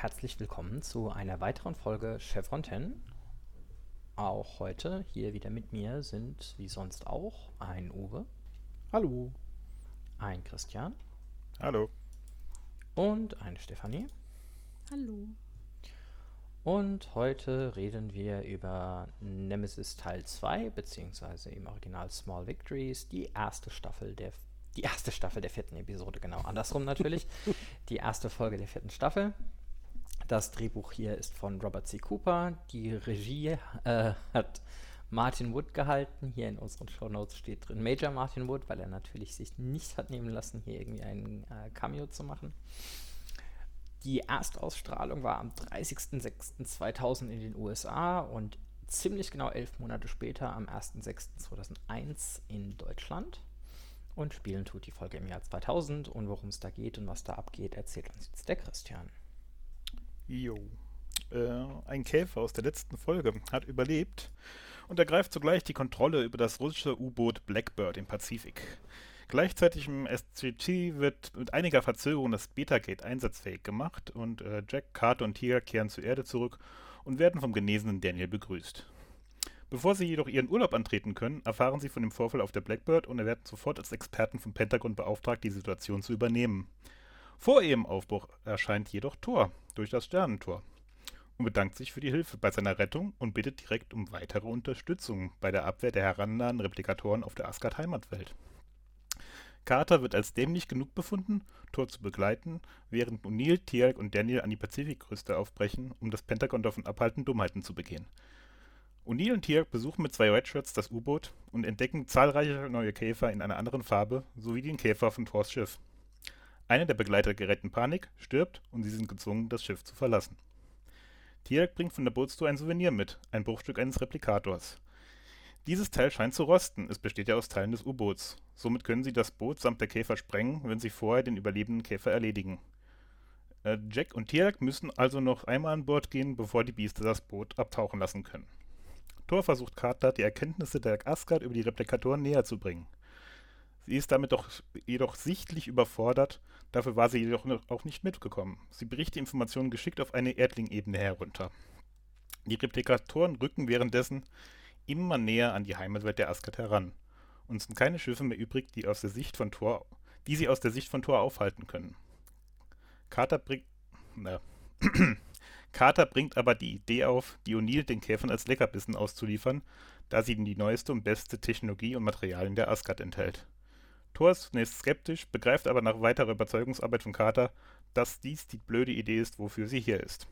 herzlich willkommen zu einer weiteren Folge Chevron 10. Auch heute hier wieder mit mir sind wie sonst auch ein Uwe, Hallo. ein Christian Hallo. und eine Stefanie. Hallo. Und heute reden wir über Nemesis Teil 2, beziehungsweise im Original Small Victories, die erste Staffel der die erste Staffel der vierten Episode, genau andersrum natürlich. die erste Folge der vierten Staffel. Das Drehbuch hier ist von Robert C. Cooper. Die Regie äh, hat Martin Wood gehalten. Hier in unseren Shownotes steht drin Major Martin Wood, weil er natürlich sich nicht hat nehmen lassen, hier irgendwie ein äh, Cameo zu machen. Die Erstausstrahlung war am 30.06.2000 in den USA und ziemlich genau elf Monate später, am 1.06.2001 in Deutschland. Und spielen tut die Folge im Jahr 2000 und worum es da geht und was da abgeht, erzählt uns jetzt der Christian. Jo. Äh, ein Käfer aus der letzten Folge hat überlebt und ergreift zugleich die Kontrolle über das russische U-Boot Blackbird im Pazifik. Gleichzeitig im SGT wird mit einiger Verzögerung das Beta-Gate einsatzfähig gemacht und äh, Jack, Carter und Tiger kehren zur Erde zurück und werden vom genesenen Daniel begrüßt. Bevor sie jedoch ihren Urlaub antreten können, erfahren sie von dem Vorfall auf der Blackbird und werden sofort als Experten vom Pentagon beauftragt, die Situation zu übernehmen. Vor ihrem Aufbruch erscheint jedoch Thor durch das Sternentor und bedankt sich für die Hilfe bei seiner Rettung und bittet direkt um weitere Unterstützung bei der Abwehr der herannahenden Replikatoren auf der Asgard-Heimatwelt. Carter wird als dämlich genug befunden, Thor zu begleiten, während O'Neill, Tialk und Daniel an die Pazifikküste aufbrechen, um das Pentagon davon abhalten, Dummheiten zu begehen. O'Neill und Tialk besuchen mit zwei Redshirts das U-Boot und entdecken zahlreiche neue Käfer in einer anderen Farbe sowie den Käfer von Thors Schiff. Einer der Begleiter gerät in Panik, stirbt und sie sind gezwungen, das Schiff zu verlassen. Tialk bringt von der Bootstour ein Souvenir mit, ein Bruchstück eines Replikators. Dieses Teil scheint zu rosten, es besteht ja aus Teilen des U-Boots. Somit können sie das Boot samt der Käfer sprengen, wenn sie vorher den überlebenden Käfer erledigen. Äh, Jack und Tialk müssen also noch einmal an Bord gehen, bevor die Biester das Boot abtauchen lassen können. Thor versucht Carter, die Erkenntnisse der Asgard über die Replikatoren näher zu bringen. Sie ist damit doch jedoch sichtlich überfordert, dafür war sie jedoch auch nicht mitgekommen. Sie bricht die Informationen geschickt auf eine Erdling-Ebene herunter. Die Replikatoren rücken währenddessen immer näher an die Heimatwelt der Asgard heran und es sind keine Schiffe mehr übrig, die, aus der Sicht von Thor, die sie aus der Sicht von Thor aufhalten können. Carter bringt, na, Carter bringt aber die Idee auf, die O'Neill den Käfern als Leckerbissen auszuliefern, da sie die neueste und beste Technologie und Materialien der Asgard enthält. Thor ist zunächst skeptisch, begreift aber nach weiterer Überzeugungsarbeit von Carter, dass dies die blöde Idee ist, wofür sie hier ist.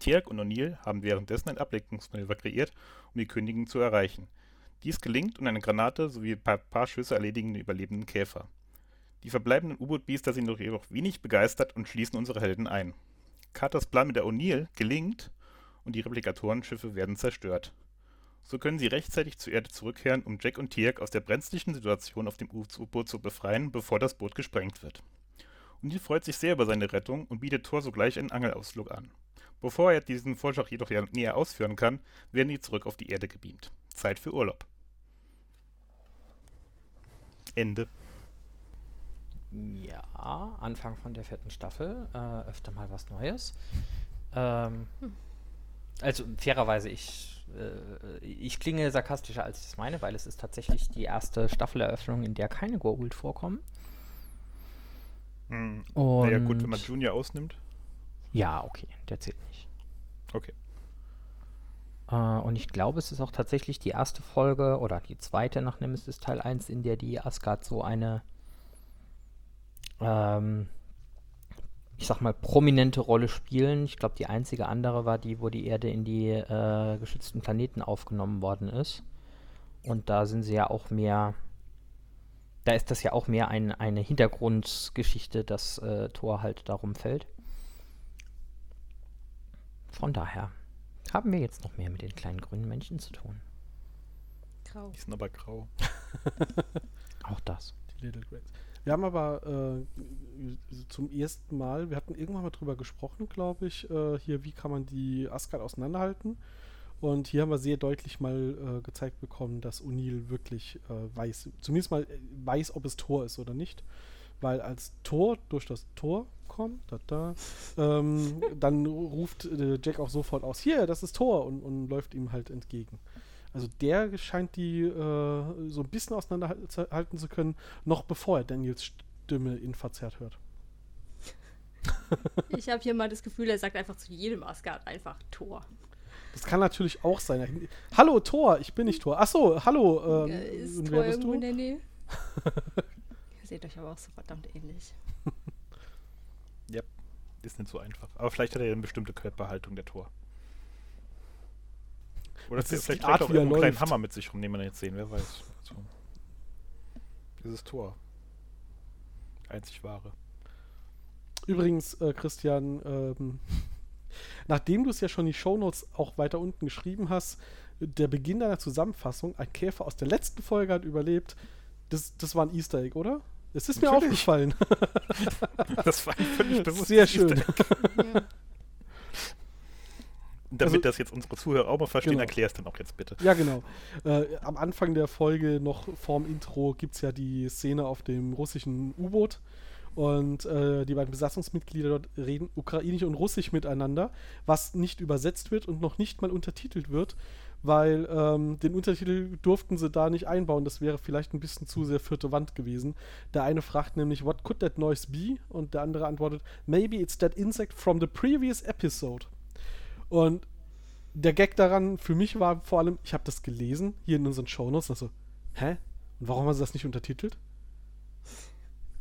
Tialk und O'Neill haben währenddessen ein Ablenkungsmanöver kreiert, um die Königin zu erreichen. Dies gelingt und eine Granate sowie ein paar, paar Schüsse erledigen den überlebenden Käfer. Die verbleibenden U-Boot-Biester sind jedoch wenig begeistert und schließen unsere Helden ein. Carters Plan mit der O'Neill gelingt und die Replikatorenschiffe werden zerstört. So können sie rechtzeitig zur Erde zurückkehren, um Jack und Tiak aus der brenzlichen Situation auf dem U-Boot zu befreien, bevor das Boot gesprengt wird. O'Neill freut sich sehr über seine Rettung und bietet Thor sogleich einen Angelausflug an. Bevor er diesen Vorschlag jedoch näher ausführen kann, werden die zurück auf die Erde gebeamt. Zeit für Urlaub. Ende. Ja, Anfang von der vierten Staffel, äh, öfter mal was Neues. Ähm, also fairerweise, ich, äh, ich klinge sarkastischer, als ich es meine, weil es ist tatsächlich die erste Staffeleröffnung, in der keine Goa'uld vorkommen. Hm. Und Naja gut, wenn man Junior ausnimmt. ja, okay, der zählt nicht. Okay. Äh, und ich glaube, es ist auch tatsächlich die erste Folge oder die zweite nach Nemesis Teil 1, in der die Asgard so eine, ähm, ich sag mal, prominente Rolle spielen. Ich glaube, die einzige andere war die, wo die Erde in die äh, geschützten Planeten aufgenommen worden ist. Und da sind sie ja auch mehr, da ist das ja auch mehr ein, eine Hintergrundgeschichte, dass äh, Thor halt darum fällt. Von daher haben wir jetzt noch mehr mit den kleinen grünen Männchen zu tun. Grau. Die sind aber grau. Auch das. Die Little Greats. Wir haben aber äh, zum ersten Mal, wir hatten irgendwann mal drüber gesprochen, glaube ich, äh, hier, wie kann man die Asgard auseinanderhalten. Und hier haben wir sehr deutlich mal äh, gezeigt bekommen, dass O'Neill wirklich äh, weiß, zumindest mal äh, weiß, ob es Tor ist oder nicht. weil als Tor durch das Tor kommt, da, da, ähm, dann ruft äh, Jack auch sofort aus, hier, das ist Tor und, und läuft ihm halt entgegen. Also der scheint die äh, so ein bisschen auseinanderhalten zu können, noch bevor er Daniels Stimme ihn verzerrt hört. Ich habe hier mal das Gefühl, er sagt einfach zu jedem Asgard einfach Tor. Das kann natürlich auch sein. Hallo Thor, ich bin nicht Thor. Achso, hallo. Ähm, Äh, ist Tor wer bist irgendwo du? in der Nähe? Ihr seht euch aber auch so verdammt ähnlich. Ja, ist nicht so einfach. Aber vielleicht hat er ja eine bestimmte Körperhaltung, der Tor. Oder Das vielleicht ist die trägt Art, er auch er einen kleinen. Hammer mit sich rum, den wir jetzt sehen, wer weiß. Also, dieses Tor. Einzig wahre. Übrigens, äh, Christian, ähm, nachdem du es ja schon in die Shownotes auch weiter unten geschrieben hast, der Beginn deiner Zusammenfassung, ein Käfer aus der letzten Folge hat überlebt, das, das war ein Easter Egg, oder? Es ist mir Natürlich. aufgefallen. Das war ein völlig bewusstes Sehr Easter schön. Damit Also- das jetzt unsere Zuhörer auch mal verstehen, Genau. erklär es dann auch jetzt bitte. Ja, genau. Äh, am Anfang der Folge, noch vorm Intro, gibt es ja die Szene auf dem russischen U-Boot. Und äh, die beiden Besatzungsmitglieder dort reden ukrainisch und russisch miteinander, was nicht übersetzt wird und noch nicht mal untertitelt wird, weil ähm, den Untertitel durften sie da nicht einbauen. Das wäre vielleicht ein bisschen zu sehr vierte Wand gewesen. Der eine fragt nämlich, what could that noise be? Und der andere antwortet, maybe it's that insect from the previous episode. Und der Gag daran für mich war vor allem, ich habe das gelesen, hier in unseren Shownotes, also, hä? Und warum haben sie das nicht untertitelt?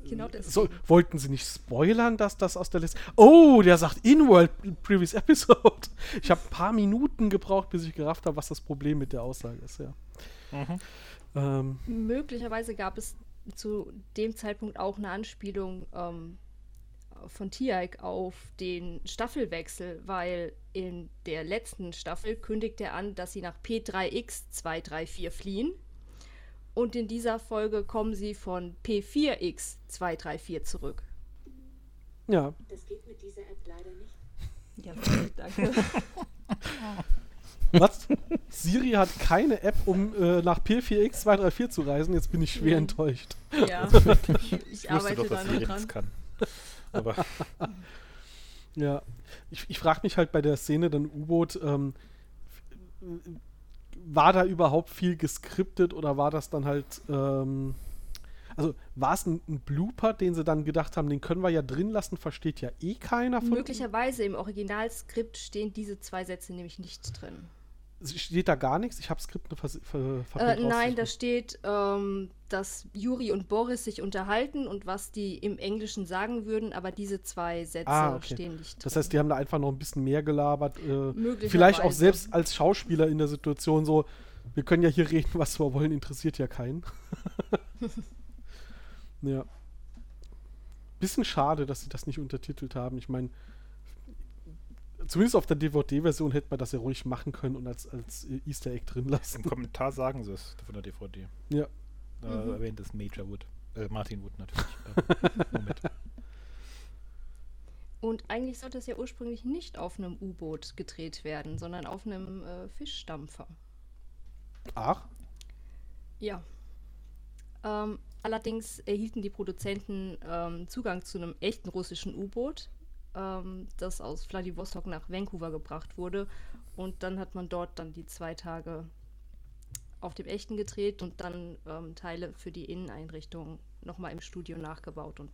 Genau das. So, wollten sie nicht spoilern, dass das aus der Liste. Oh, der sagt In-World Previous Episode. Ich habe ein paar Minuten gebraucht, bis ich gerafft habe, was das Problem mit der Aussage ist, ja. Mhm. Ähm, Möglicherweise gab es zu dem Zeitpunkt auch eine Anspielung ähm, von Tiaik auf den Staffelwechsel, weil in der letzten Staffel kündigt er an, dass sie nach P3X234 fliehen. Und in dieser Folge kommen sie von P4X234 zurück. ja, Das geht mit dieser App leider nicht. Ja, danke. was? Siri hat keine App, um äh, nach P4X234 zu reisen. Jetzt bin ich schwer Ja. enttäuscht. ja, ich Ich wusste arbeite doch, da dass noch Siri dran. das kann. Aber Ja, ich, ich frage mich halt bei der Szene dann U-Boot, ähm, war da überhaupt viel geskriptet oder war das dann halt, ähm, also war es ein, ein Blooper, den sie dann gedacht haben, den können wir ja drin lassen, versteht ja eh keiner von Möglicherweise im Originalskript stehen diese zwei Sätze nämlich nicht drin. Steht da gar nichts? Ich habe Skript nur vers ver Äh, nein, da steht, ähm, dass Juri und Boris sich unterhalten und was die im Englischen sagen würden, aber diese zwei Sätze Ah, okay. stehen nicht drin. Das heißt, die haben da einfach noch ein bisschen mehr gelabert. Äh, vielleicht auch selbst als Schauspieler in der Situation so, wir können ja hier reden, was wir wollen, interessiert ja keinen. ja. Bisschen schade, dass sie das nicht untertitelt haben. Ich meine, zumindest auf der DVD-Version hätte man das ja ruhig machen können und als, als Easter Egg drin lassen. im Kommentar sagen sie es von der DVD. Ja. Da Mhm. erwähnt es Major Wood. Äh, Martin Wood natürlich. Moment. und eigentlich sollte es ja ursprünglich nicht auf einem U-Boot gedreht werden, sondern auf einem äh, Fischdampfer. Ach, Ja. Ähm, allerdings erhielten die Produzenten ähm, Zugang zu einem echten russischen U-Boot, ähm, das aus Vladivostok nach Vancouver gebracht wurde. Und dann hat man dort dann die zwei Tage auf dem echten gedreht und dann ähm, Teile für die Inneneinrichtung nochmal im Studio nachgebaut und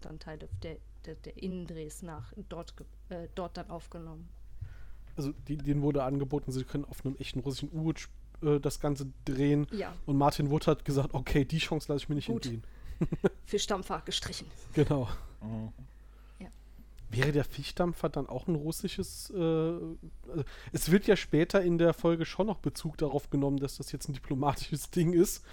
dann Teile der, der, der Innendrehs nach dort, äh, dort dann aufgenommen. also die, denen wurde angeboten, sie können auf einem echten russischen U-Boot äh, das Ganze drehen. Ja, Und Martin Wood hat gesagt, okay, die Chance lasse ich mir nicht Gut. entgehen. Fischdampfer gestrichen. Genau. Mhm. Wäre der Fischdampfer dann auch ein russisches? Äh, also es wird ja später in der Folge schon noch Bezug darauf genommen, dass das jetzt ein diplomatisches Ding ist,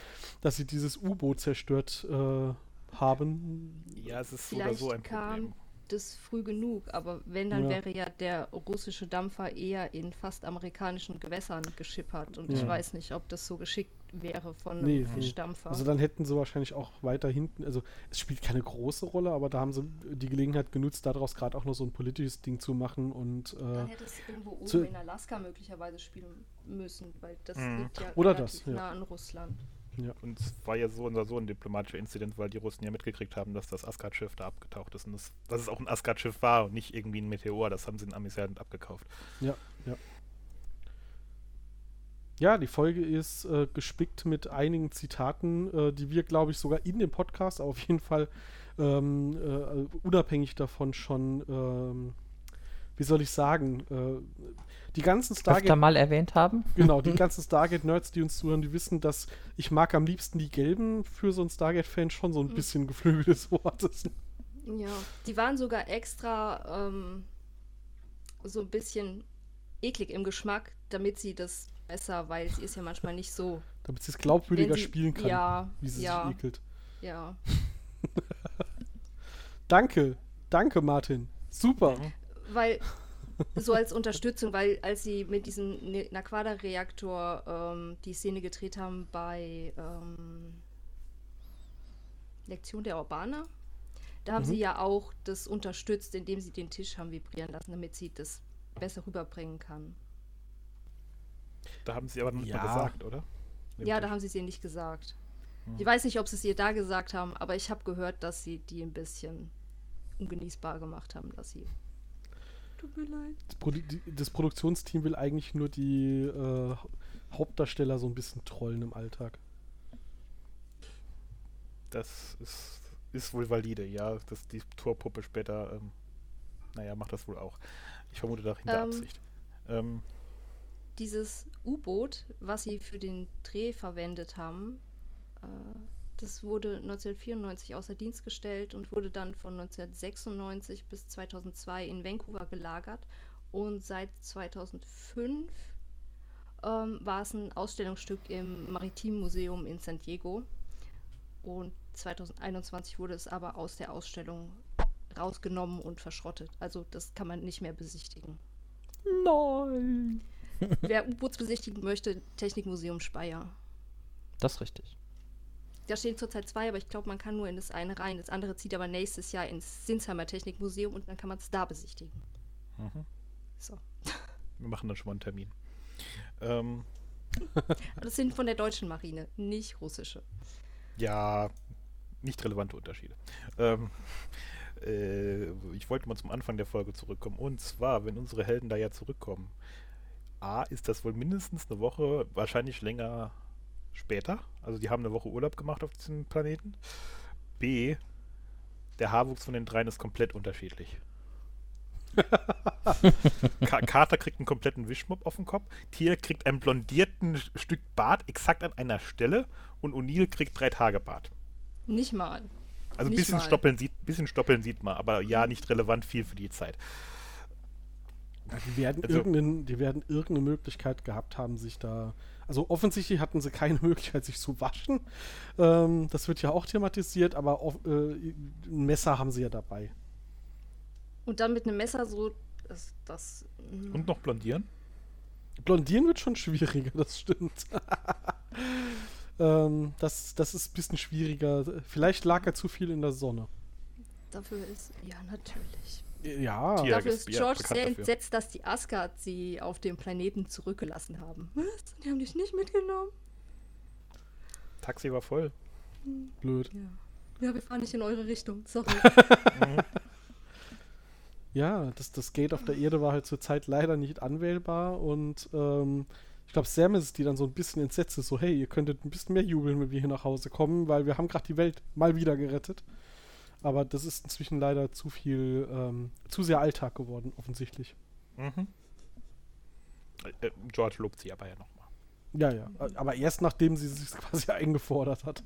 dass sie dieses U-Boot zerstört äh, haben. Ja, es ist so oder Vielleicht so ein kam Problem. das früh genug, aber wenn, dann Ja. wäre ja der russische Dampfer eher in fast amerikanischen Gewässern geschippert. Und ich Ja. weiß nicht, ob das so geschickt wäre von einem Nee. Fischdampfer. Also dann hätten sie wahrscheinlich auch weiter hinten, also es spielt keine große Rolle, aber da haben sie die Gelegenheit genutzt, daraus gerade auch noch so ein politisches Ding zu machen und dann äh, hätte es irgendwo oben in Alaska möglicherweise spielen müssen, weil das Mhm. liegt ja Oder relativ das, ja. nah an Russland. Ja. Und es war ja so oder so ein diplomatischer Inzident, weil die Russen ja mitgekriegt haben, dass das Asgard-Schiff da abgetaucht ist. Und das, dass es auch ein Asgard-Schiff war und nicht irgendwie ein Meteor. Das haben sie den Amis ja abgekauft. Ja, ja. Ja, die Folge ist äh, gespickt mit einigen Zitaten, äh, die wir, glaube ich, sogar in dem Podcast, auf jeden Fall ähm, äh, unabhängig davon schon, ähm, wie soll ich sagen, äh, die ganzen Öfter Stargate, mal erwähnt haben. genau, die ganzen Stargate-Nerds, die uns zuhören, die wissen, dass ich mag am liebsten die Gelben für so einen Stargate-Fan schon so ein Mhm. bisschen geflügeltes Wort ist. Ja, die waren sogar extra ähm, so ein bisschen eklig im Geschmack, damit sie das besser, weil sie ist ja manchmal nicht so. Damit sie es glaubwürdiger sie, spielen kann, Ja, wie sie ja, sich ekelt. ja. Danke, danke, Martin. Super. Weil, so als Unterstützung, weil als sie mit diesem Ne- Naquada-Reaktor ähm, die Szene gedreht haben bei ähm, Lektion der Urbana, da haben Mhm. sie ja auch das unterstützt, indem sie den Tisch haben vibrieren lassen, damit sie das besser rüberbringen kann. Da haben sie aber noch nicht Ja. mal gesagt, oder? Ja, da haben sie es ihr nicht gesagt. Hm. Ich weiß nicht, ob sie es ihr da gesagt haben, aber ich habe gehört, dass sie die ein bisschen ungenießbar gemacht haben, dass sie. Tut mir leid. Das, Produ die, das Produktionsteam will eigentlich nur die äh, Hauptdarsteller so ein bisschen trollen im Alltag. Das ist, ist wohl valide, ja. Dass die Torpuppe später, ähm, naja, macht das wohl auch. Ich vermute da hinter Ähm. Absicht. Ähm, Dieses U-Boot, was sie für den Dreh verwendet haben, äh, das wurde 1994 außer Dienst gestellt und wurde dann von 1996 bis 2002 in Vancouver gelagert. Und seit 2005 ähm, war es ein Ausstellungsstück im Maritimen Museum in San Diego. Und 2021 wurde es aber aus der Ausstellung rausgenommen und verschrottet. Also das kann man nicht mehr besichtigen. Nein. Wer U-Boots besichtigen möchte, Technikmuseum Speyer. Das ist richtig. Da stehen zurzeit zwei, aber ich glaube, man kann nur in das eine rein. Das andere zieht aber nächstes Jahr ins Sinsheimer Technikmuseum und dann kann man es da besichtigen. mhm. So. Wir machen dann schon mal einen Termin. Ähm, Das sind von der deutschen Marine, nicht russische. ja, nicht relevante Unterschiede. Ähm, äh, ich wollte mal zum Anfang der Folge zurückkommen. Und zwar, wenn unsere Helden da ja zurückkommen, A, ist das wohl mindestens eine Woche, wahrscheinlich länger später. Also die haben eine Woche Urlaub gemacht auf diesem Planeten. B, der Haarwuchs von den dreien ist komplett unterschiedlich. Carter kriegt einen kompletten Wischmopp auf den Kopf. Tier kriegt einen blondierten Stück Bart exakt an einer Stelle und O'Neill kriegt drei Tage Bart. Nicht mal. Also ein bisschen mal. stoppeln, sieht, bisschen stoppeln sieht man, aber ja, nicht relevant viel für die Zeit. Ja, die, werden Also- die werden irgendeine Möglichkeit gehabt haben, sich da. Also offensichtlich hatten sie keine Möglichkeit, sich zu waschen. Ähm, das wird ja auch thematisiert, aber off- äh, ein Messer haben sie ja dabei. Und dann mit einem Messer so. Das, das, mm. Und noch blondieren? Blondieren wird schon schwieriger, das stimmt. ähm, das, das ist ein bisschen schwieriger. Vielleicht lag er zu viel in der Sonne. dafür ist. Ja, natürlich. Ja, Tier. Ja, dafür ist George sehr dafür. entsetzt, dass die Asgard sie auf dem Planeten zurückgelassen haben. Was? Die haben dich nicht mitgenommen? Taxi war voll. blöd. Ja. Ja, wir fahren nicht in eure Richtung. Sorry. Ja, das, das Gate auf der Erde war halt zur Zeit leider nicht anwählbar und ähm, ich glaube, Sam ist es, die dann so ein bisschen entsetzt ist, so, hey, ihr könntet ein bisschen mehr jubeln, wenn wir hier nach Hause kommen, weil wir haben gerade die Welt mal wieder gerettet. Aber das ist inzwischen leider zu viel, ähm, zu sehr Alltag geworden, offensichtlich. Mhm. Äh, äh, George lobt sie aber ja nochmal. Ja, ja. Aber erst nachdem sie sich quasi eingefordert hat.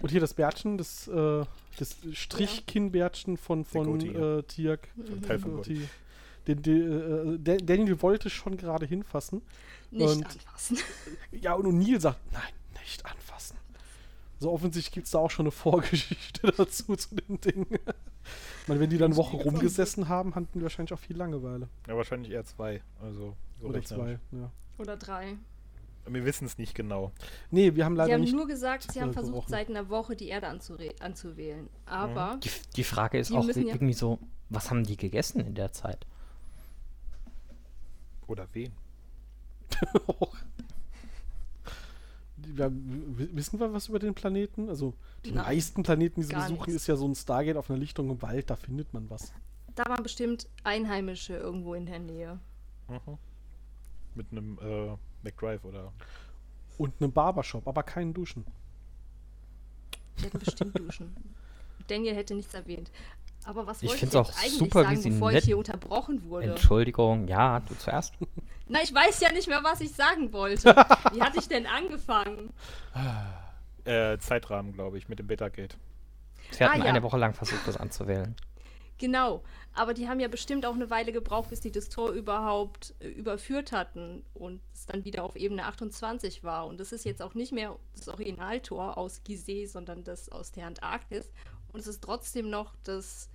Und hier das Bärtchen, das, äh, das Strichkinnbärtchen von, von äh, Tiak. Mhm. Teil von Die, den, den, äh, Dan- Daniel wollte schon gerade hinfassen. Nicht Und- anfassen. Ja, und O'Neill sagt, nein, nicht anfassen. So offensichtlich gibt es da auch schon eine Vorgeschichte dazu zu dem Ding. Ich meine, wenn die dann eine Woche rumgesessen haben, hatten die wahrscheinlich auch viel Langeweile. Ja, wahrscheinlich eher zwei. Also, so Oder zwei, ja. Oder drei. Wir wissen es nicht genau. Nee, wir haben Sie leider haben nicht. nur gesagt, sie haben versucht, gerochen. seit einer Woche die Erde anzuwählen. Aber Die, die Frage ist Die auch ja- irgendwie so, was haben die gegessen in der Zeit? Oder wen? ja, wissen wir was über den Planeten? Also die Nein, meisten Planeten, die sie besuchen, nichts. ist ja so ein Stargate auf einer Lichtung im Wald, da findet man was. Da waren bestimmt Einheimische irgendwo in der Nähe. Mhm. Mit einem äh, McDrive oder. Und einen Barbershop, aber keinen Duschen. Die hätten bestimmt duschen. Daniel hätte nichts erwähnt. Aber was Ich wollte ich jetzt auch eigentlich super, wie sagen, sie bevor ich hier unterbrochen wurde? Entschuldigung, ja, du zuerst. Na, ich weiß ja nicht mehr, was ich sagen wollte. Wie hatte ich denn angefangen? Äh, Zeitrahmen, glaube ich, mit dem Beta-Gate. Sie hatten Ah, ja. eine Woche lang versucht, das anzuwählen. Genau. Aber die haben ja bestimmt auch eine Weile gebraucht, bis die das Tor überhaupt äh, überführt hatten und es dann wieder auf Ebene 28 war. Und das ist jetzt auch nicht mehr das Originaltor aus Gizeh, sondern das aus der Antarktis. Und es ist trotzdem noch das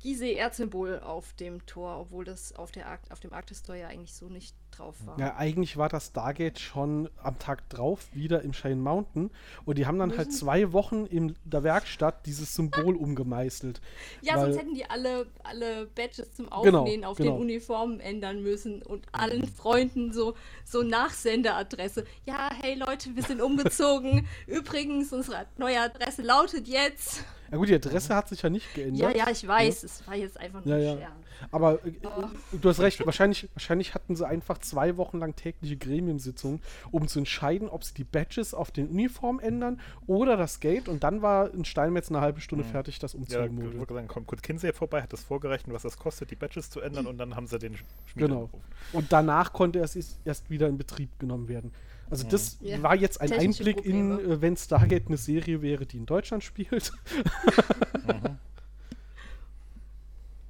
Gizeh-Erdsymbol auf dem Tor, obwohl das auf, der Arkt auf dem Arktis-Tor ja eigentlich so nicht drauf war. Ja, eigentlich war das Stargate schon am Tag drauf wieder im Shane Mountain und die haben dann halt Müssen- zwei Wochen in der Werkstatt dieses Symbol umgemeißelt. Ja, Weil- sonst hätten die alle, alle Badges zum Genau, Aufnehmen auf genau. den Uniformen ändern müssen und allen Freunden so, so Nachsenderadresse. Ja, hey Leute, wir sind umgezogen. Übrigens, unsere neue Adresse lautet jetzt. Ja gut, die Adresse hat sich ja nicht Ja, geändert. ja, ich weiß, es war jetzt einfach nur Ja, ein ja. Scherz. Aber äh, Oh. du hast recht, wahrscheinlich, wahrscheinlich hatten sie einfach zwei Wochen lang tägliche Gremiensitzungen, um zu entscheiden, ob sie die Badges auf den Uniformen ändern oder das Gate. Und dann war ein Steinmetz eine halbe Stunde fertig, das Ja, ich umzumodern. sagen, kommt kurz Kinsey vorbei, hat das vorgerechnet, was das kostet, die Badges zu ändern und dann haben sie den Sch- Schmied Genau. angerufen. Und danach konnte es erst- erst wieder in Betrieb genommen werden. Also das Ja, war jetzt ein technische Einblick in, Probleme. äh, wenn Stargate eine Serie wäre, die in Deutschland spielt.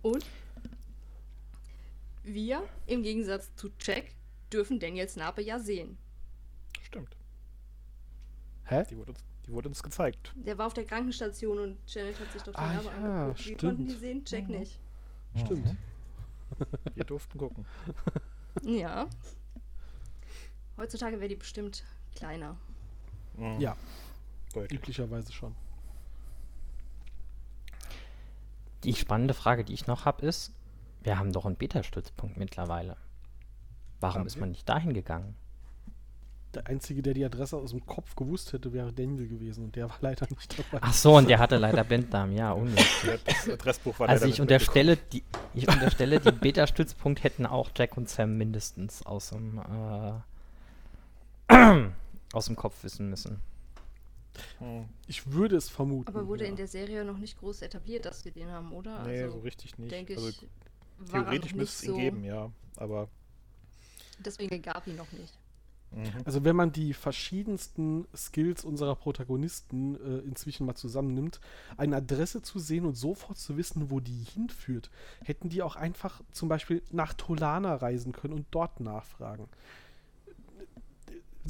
Und wir, im Gegensatz zu Jack, dürfen Daniels Narbe ja sehen. Stimmt. Hä? Die wurde, uns, die wurde uns gezeigt. Der war auf der Krankenstation und Janet hat sich doch die Ah, Narbe ja, angeguckt. Wir konnten die sehen, Jack nicht. Stimmt. Wir durften gucken. Ja. Heutzutage wäre die bestimmt kleiner. Mhm. Ja, Deutlich. üblicherweise schon. Die spannende Frage, die ich noch habe, ist, wir haben doch einen Beta-Stützpunkt mittlerweile. Warum Haben ist wir? man nicht dahin gegangen? Der Einzige, der die Adresse aus dem Kopf gewusst hätte, wäre Daniel gewesen und der war leider nicht dabei. Ach so, und der hatte leider Blinddarm, ja, unnötig. Ja, Das Adressbuch war Also leider ich unterstelle, die, ich unterstelle, die Beta-Stützpunkt hätten auch Jack und Sam mindestens aus dem, äh, aus dem Kopf wissen müssen. Hm. Ich würde es vermuten. Aber wurde ja. in der Serie noch nicht groß etabliert, dass wir den haben, oder? Nee, also, so richtig nicht. denke ich, also er theoretisch müsste es ihn so. geben, ja. Aber Deswegen gab ihn noch nicht. mhm. Also wenn man die verschiedensten Skills unserer Protagonisten äh, inzwischen mal zusammennimmt, eine Adresse zu sehen und sofort zu wissen, wo die hinführt, hätten die auch einfach zum Beispiel nach Tolana reisen können und dort nachfragen.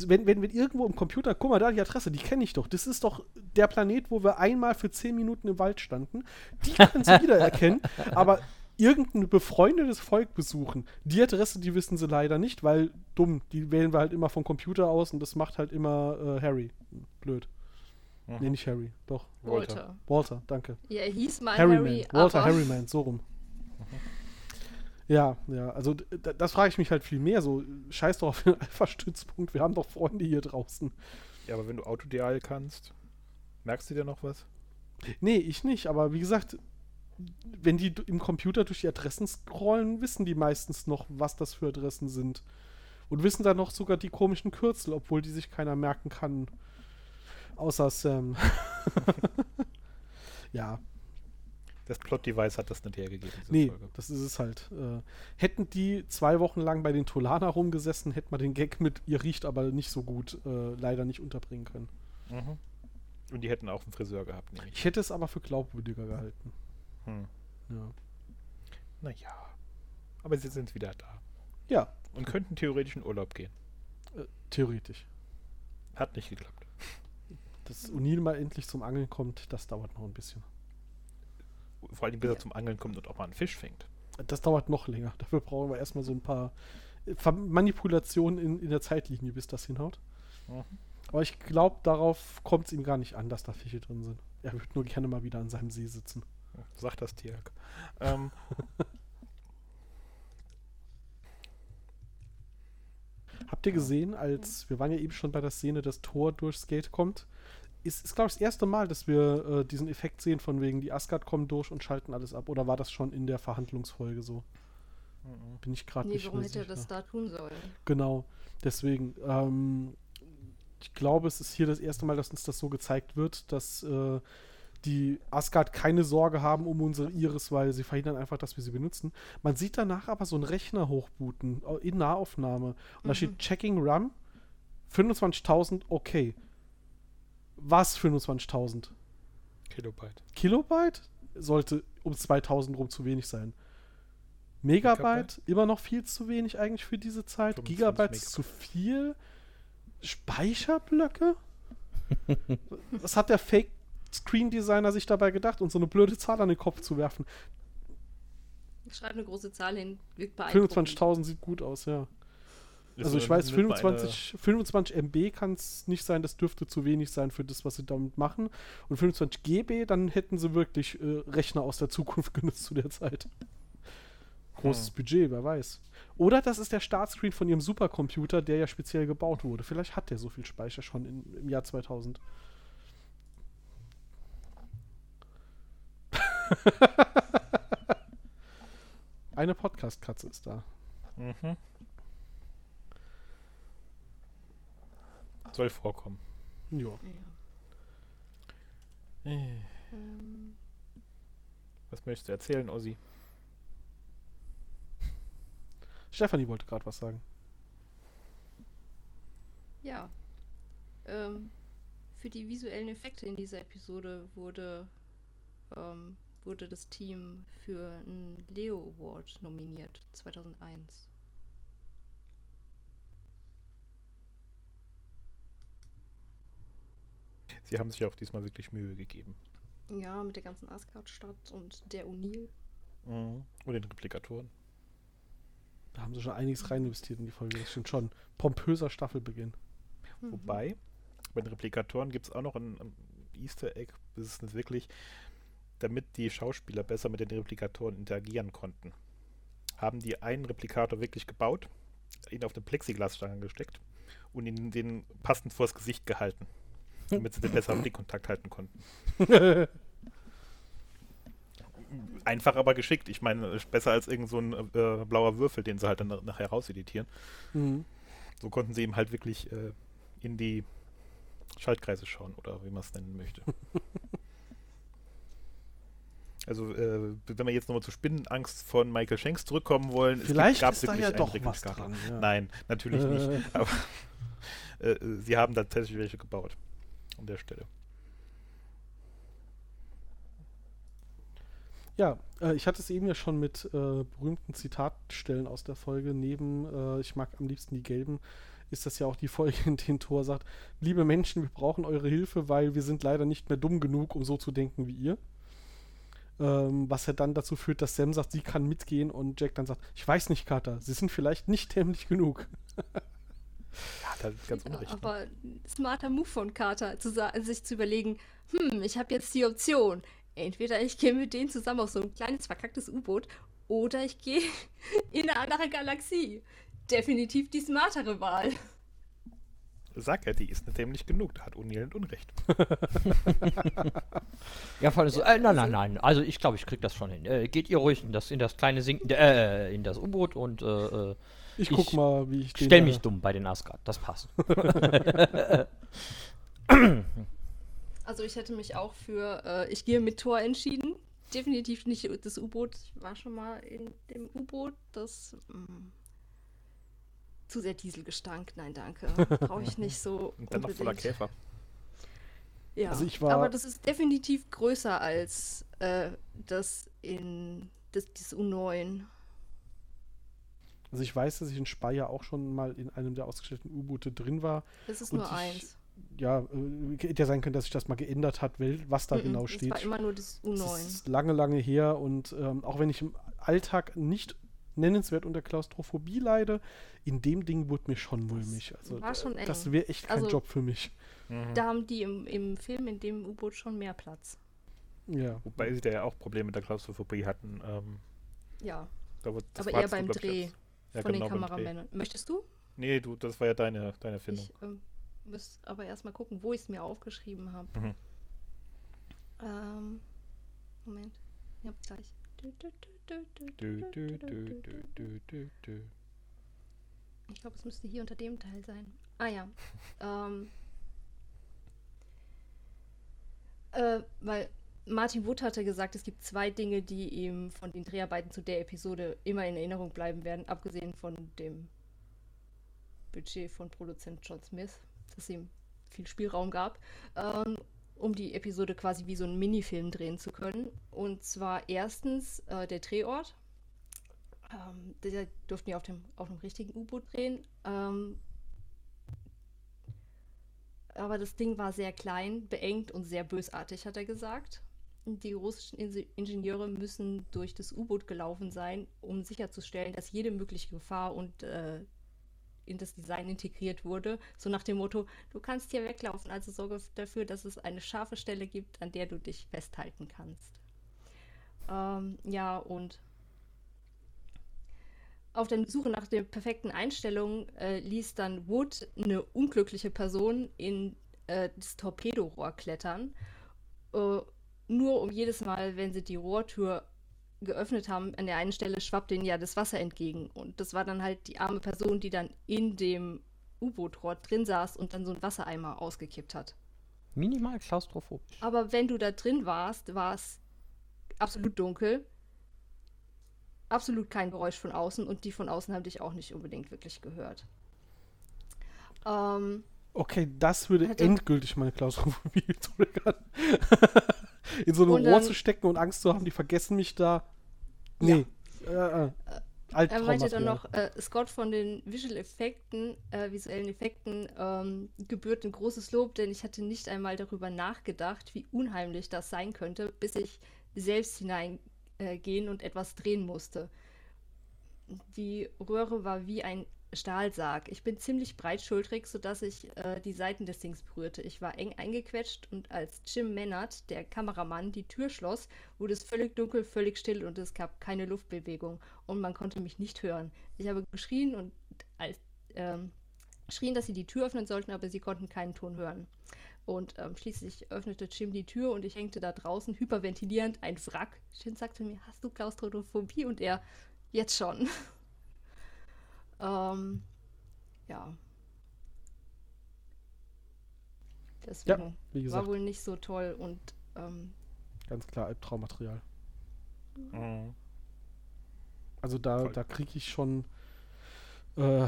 Wenn, wenn, wenn irgendwo im Computer, guck mal, da die Adresse, die kenne ich doch. Das ist doch der Planet, wo wir einmal für 10 Minuten im Wald standen. Die können sie wiedererkennen, aber irgendein befreundetes Volk besuchen. Die Adresse, die wissen sie leider nicht, weil dumm, die wählen wir halt immer vom Computer aus und das macht halt immer äh, Harry. Blöd. Mhm. Nee, nicht Harry, doch. Walter. Walter. Walter, danke. Ja, er hieß mal Harryman. Harry, Walter aber Harryman, so rum. Ja, ja, also das frage ich mich halt viel mehr. So, scheiß doch auf den Alpha-Stützpunkt, wir haben doch Freunde hier draußen. ja, aber wenn du Autodial kannst, merkst du dir noch was? Nee, ich nicht, aber wie gesagt, wenn die im Computer durch die Adressen scrollen, wissen die meistens noch, was das für Adressen sind. Und wissen dann noch sogar die komischen Kürzel, obwohl die sich keiner merken kann. Außer Sam. ja, Das Plot-Device hat das nicht hergegeben. nee, Folge. das ist es halt. Äh, hätten die zwei Wochen lang bei den Tolana rumgesessen, hätte man den Gag mit ihr riecht aber nicht so gut äh, leider nicht unterbringen können. Mhm. Und die hätten auch einen Friseur gehabt, nämlich. Ich hätte es aber für glaubwürdiger gehalten. Hm. Ja. Naja. Aber sie sind wieder da. ja, Und könnten theoretisch in Urlaub gehen. äh, theoretisch. Hat nicht geklappt. Dass O'Neill mal endlich zum Angeln kommt, das dauert noch ein bisschen. Vor allem, bis er zum Angeln kommt und auch mal einen Fisch fängt. Das dauert noch länger. Dafür brauchen wir erstmal so ein paar äh, Manipulationen in, in der Zeitlinie, bis das hinhaut. Mhm. Aber ich glaube, darauf kommt es ihm gar nicht an, dass da Fische drin sind. Er würde nur gerne mal wieder an seinem See sitzen. Sagt das Tierk. Ähm, Habt ihr gesehen, als wir waren ja eben schon bei der Szene, dass Thor durchs Gate kommt? Ist, ist glaube ich, das erste Mal, dass wir äh, diesen Effekt sehen, von wegen, die Asgard kommen durch und schalten alles ab. Oder war das schon in der Verhandlungsfolge so? Bin ich gerade Nee, nicht warum hätte er das da tun sollen? Genau, deswegen. Ähm, ich glaube, es ist hier das erste Mal, dass uns das so gezeigt wird, dass äh, die Asgard keine Sorge haben um unsere Iris, weil sie verhindern einfach, dass wir sie benutzen. Man sieht danach aber so einen Rechner hochbooten in Nahaufnahme. Und da steht Checking RAM 25.000, okay. Was 25.000? Kilobyte. Kilobyte sollte um 2000 rum zu wenig sein. Megabyte, Megabyte? immer noch viel zu wenig eigentlich für diese Zeit. 25 Gigabyte ist zu viel. Speicherblöcke? Was hat der Fake Screen Designer sich dabei gedacht, uns so eine blöde Zahl an den Kopf zu werfen? Ich schreibe eine große Zahl hin, wirkt beeindruckend. 25.000 sieht gut aus, ja. Ist Also so ich weiß, nicht mal 25, 25 MB kann es nicht sein, das dürfte zu wenig sein für das, was sie damit machen. Und 25 GB, dann hätten sie wirklich äh, Rechner aus der Zukunft genutzt zu der Zeit. Großes Hm. Budget, wer weiß. Oder das ist der Startscreen von ihrem Supercomputer, der ja speziell gebaut wurde. Vielleicht hat der so viel Speicher schon in, im Jahr 2000. Eine Podcast-Katze ist da. Mhm. Soll vorkommen. Ja. Ja. Ähm, Was möchtest du erzählen, Ossi? Stefanie wollte gerade was sagen. ja. Ähm, für die visuellen Effekte in dieser Episode wurde, ähm, wurde das Team für einen Leo Award nominiert, 2001. Sie haben sich auch diesmal wirklich Mühe gegeben. Ja, mit der ganzen Asgard-Stadt und der O'Neill. Mhm. Und den Replikatoren. Da haben sie schon einiges rein investiert in die Folge. Das stimmt schon. Pompöser Staffelbeginn. Mhm. Wobei, bei den Replikatoren gibt es auch noch ein, ein Easter Egg, das ist nicht wirklich, damit die Schauspieler besser mit den Replikatoren interagieren konnten. Haben die einen Replikator wirklich gebaut, ihn auf eine Plexiglasstange gesteckt und ihn den passend vors Gesicht gehalten, damit sie den besseren Blickkontakt halten konnten. Einfach aber geschickt. Ich meine, ist besser als irgend so ein äh, blauer Würfel, den sie halt dann nachher rauseditieren. Mhm. So konnten sie ihm halt wirklich äh, in die Schaltkreise schauen oder wie man es nennen möchte. also, äh, wenn wir jetzt nochmal zur Spinnenangst von Michael Shanks zurückkommen wollen, Vielleicht gab ist da ja doch was dran. Ja. Nein, natürlich nicht. Aber äh, äh, sie haben tatsächlich welche gebaut. An der Stelle. Ja, äh, ich hatte es eben ja schon mit äh, berühmten Zitatstellen aus der Folge. Neben äh, Ich mag am liebsten die gelben, ist das ja auch die Folge, in der Thor sagt: Liebe Menschen, wir brauchen eure Hilfe, weil wir sind leider nicht mehr dumm genug, um so zu denken wie ihr. Ähm, was ja dann dazu führt, dass Sam sagt, sie kann mitgehen und Jack dann sagt: Ich weiß nicht, Carter, sie sind vielleicht nicht dämlich genug. Ja, das ist ganz unrecht. ne? aber smarter Move von Carter, zu sich zu überlegen, hm, ich habe jetzt die Option. Entweder ich gehe mit denen zusammen auf so ein kleines verkacktes U-Boot oder ich gehe in eine andere Galaxie. Definitiv die smartere Wahl. Sag ja, die ist nicht dämlich genug. Da hat O'Neill ein Unrecht. Ja, vor allem so, äh, nein, nein, nein. Also ich glaube, ich krieg das schon hin. Äh, geht ihr ruhig in das, in das kleine Sinken, äh, in das U-Boot und äh, äh, Ich Ich guck mal, wie ich den, stell äh, mich dumm bei den Asgard. Das passt. Also ich hätte mich auch für, äh, ich gehe mit Thor entschieden. Definitiv nicht das U-Boot. Ich war schon mal in dem U-Boot. Das mm, zu sehr Dieselgestank. Nein, danke. Brauche ich nicht so Und dann noch voller unbedingt. Käfer. Ja, Also ich war- aber das ist definitiv größer als äh, das in das, das U9. Also ich weiß, dass ich in Speyer auch schon mal in einem der ausgestellten U-Boote drin war. Das ist Und nur ich- eins. Ja, äh, hätte ja sein können, dass sich das mal geändert hat, was da Mhm, genau das steht. war immer nur das Das U9. ist lange, lange her und ähm, auch wenn ich im Alltag nicht nennenswert unter Klaustrophobie leide, in dem Ding wurde mir schon mulmig. Also war schon eng. das wäre echt kein Also- Job für mich. Mhm. Da haben die im, im Film in dem U-Boot schon mehr Platz. Ja. Wobei sie da ja auch Probleme mit der Klaustrophobie hatten. Ähm, Ja, da wird- das aber war eher beim ich, Dreh Ja, von genau, den. Kameramännern. Möchtest du? Nee, du, das war ja deine, deine Erfindung. Ich ähm, müsste aber erstmal gucken, wo ich es mir aufgeschrieben habe. Mhm. Ähm, Moment. Ich hab's gleich. Du, du, ich glaube, es müsste hier unter dem Teil sein. Ah ja. ähm, äh, weil Martin Wood hatte gesagt, es gibt zwei Dinge, die ihm von den Dreharbeiten zu der Episode immer in Erinnerung bleiben werden, abgesehen von dem Budget von Produzent John Smith, das ihm viel Spielraum gab. Ähm, um die Episode quasi wie so einen Minifilm drehen zu können. Und zwar erstens äh, der Drehort. Ähm, der durften ja auf dem, auf dem richtigen U-Boot drehen. Ähm, aber das Ding war sehr klein, beengt und sehr bösartig, hat er gesagt. Die russischen Inse- Ingenieure müssen durch das U-Boot gelaufen sein, um sicherzustellen, dass jede mögliche Gefahr und äh, in das Design integriert wurde. So nach dem Motto, du kannst hier weglaufen, also sorge dafür, dass es eine scharfe Stelle gibt, an der du dich festhalten kannst. Ähm, ja, und auf der Suche nach der perfekten Einstellung äh, ließ dann Wood eine unglückliche Person in äh, das Torpedorohr klettern, äh, nur um jedes Mal, wenn sie die Rohrtür geöffnet haben, an der einen Stelle schwappte ihnen ja das Wasser entgegen. Und das war dann halt die arme Person, die dann in dem U-Boot-Rohr drin saß und dann so einen Wassereimer ausgekippt hat. Minimal klaustrophobisch. Aber wenn du da drin warst, war es absolut dunkel. Absolut kein Geräusch von außen und die von außen haben dich auch nicht unbedingt wirklich gehört. Ähm, Okay, das würde endgültig meine Klaustrophobie triggern. In so einem Rohr zu stecken und Angst zu haben, die vergessen mich da. Nee. Äh, äh. er meinte dann noch, äh, Scott von den Visual Effekten, äh, visuellen Effekten, ähm, gebührt ein großes Lob, denn ich hatte nicht einmal darüber nachgedacht, wie unheimlich das sein könnte, bis ich selbst hineingehen äh, und etwas drehen musste. Die Röhre war wie ein Stahlsarg. Ich bin ziemlich breitschultrig, sodass ich äh, die Seiten des Dings berührte. Ich war eng eingequetscht und als Jim Mennert, der Kameramann, die Tür schloss, wurde es völlig dunkel, völlig still und es gab keine Luftbewegung und man konnte mich nicht hören. Ich habe geschrien und als, ähm, schrien, dass sie die Tür öffnen sollten, aber sie konnten keinen Ton hören. Und ähm, schließlich öffnete Jim die Tür und ich hängte da draußen hyperventilierend ein Wrack. Jim sagte mir, hast du Klaustrophobie? Und er, jetzt schon. ähm, ja. Deswegen Wie war gesagt, wohl nicht so toll und ähm, ganz klar Albtraummaterial. Mhm. Also da, Voll. da kriege ich schon, äh,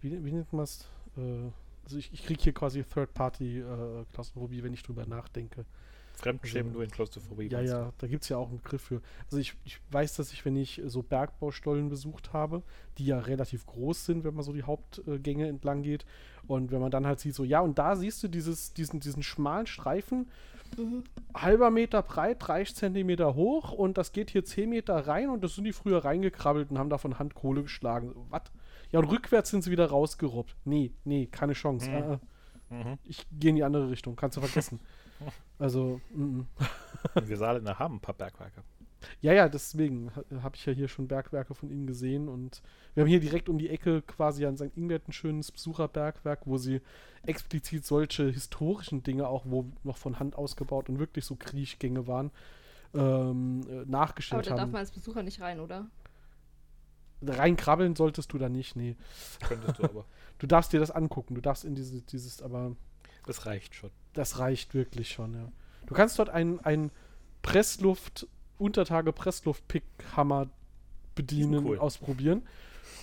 wie, wie nennt man es? Äh, also ich, ich kriege hier quasi Third-Party-Klaustrophobie, wenn ich drüber nachdenke. Fremdschämen Also- nur in Klaustrophobie. Ja, ja, da gibt es ja auch einen Begriff für. Also ich, ich weiß, dass ich, wenn ich so Bergbaustollen besucht habe, die ja relativ groß sind, wenn man so die Hauptgänge entlang geht, und wenn man dann halt sieht, so, ja, und da siehst du dieses, diesen, diesen schmalen Streifen, mhm. halber Meter breit, 30 Zentimeter hoch, und das geht hier 10 Meter rein, und das sind die früher reingekrabbelt und haben da von Hand Kohle geschlagen. Was? Ja, und rückwärts sind sie wieder rausgerobbt. Nee, nee, keine Chance. Mhm. Äh, äh, Mhm. ich gehe in die andere Richtung, kannst du vergessen. also, mm, mm. Und wir Saarländer haben ein paar Bergwerke. Ja, ja, deswegen ha- habe ich ja hier schon Bergwerke von ihnen gesehen und wir haben hier direkt um die Ecke quasi an St. Ingbert ein schönes Besucherbergwerk, wo sie explizit solche historischen Dinge auch, wo noch von Hand ausgebaut und wirklich so Kriechgänge waren, ähm, äh, Aber nachgestellt da darf haben. man als Besucher nicht rein, oder? Reinkrabbeln solltest du da nicht, nee. Könntest du aber. Du darfst dir das angucken, du darfst in diese, dieses, aber Das reicht schon. Das reicht wirklich schon, ja. Du kannst dort einen, einen Pressluft, Untertage Pressluft-Pickhammer bedienen, cool. ausprobieren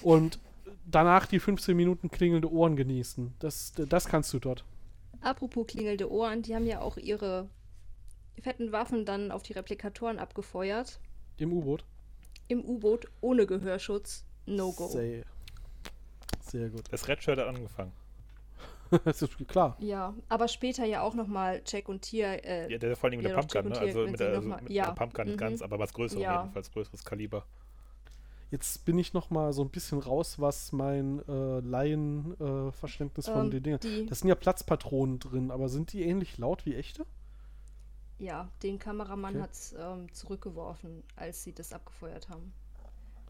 und danach die 15 Minuten klingelnde Ohren genießen. Das, das kannst du dort. Apropos klingelnde Ohren, die haben ja auch ihre fetten Waffen dann auf die Replikatoren abgefeuert. Im U-Boot. Im U-Boot ohne Gehörschutz. No go. Sehr, sehr gut. Das Red Shirt hat angefangen. das ist klar. Ja, aber später ja auch nochmal Jack und Tier. Äh, Ja, der vor allem mit der Pumpgun, ne? Also mit der, also mit ja. der Pumpgun Mhm. ganz, aber was größeres Ja. jedenfalls, größeres Kaliber. Jetzt bin ich noch mal so ein bisschen raus, was mein äh, Laienverständnis äh, Verständnis von ähm, den Dingen. die, Das sind ja Platzpatronen drin, aber sind die ähnlich laut wie echte? ja, den Kameramann Okay. hat's ähm, zurückgeworfen, als sie das abgefeuert haben.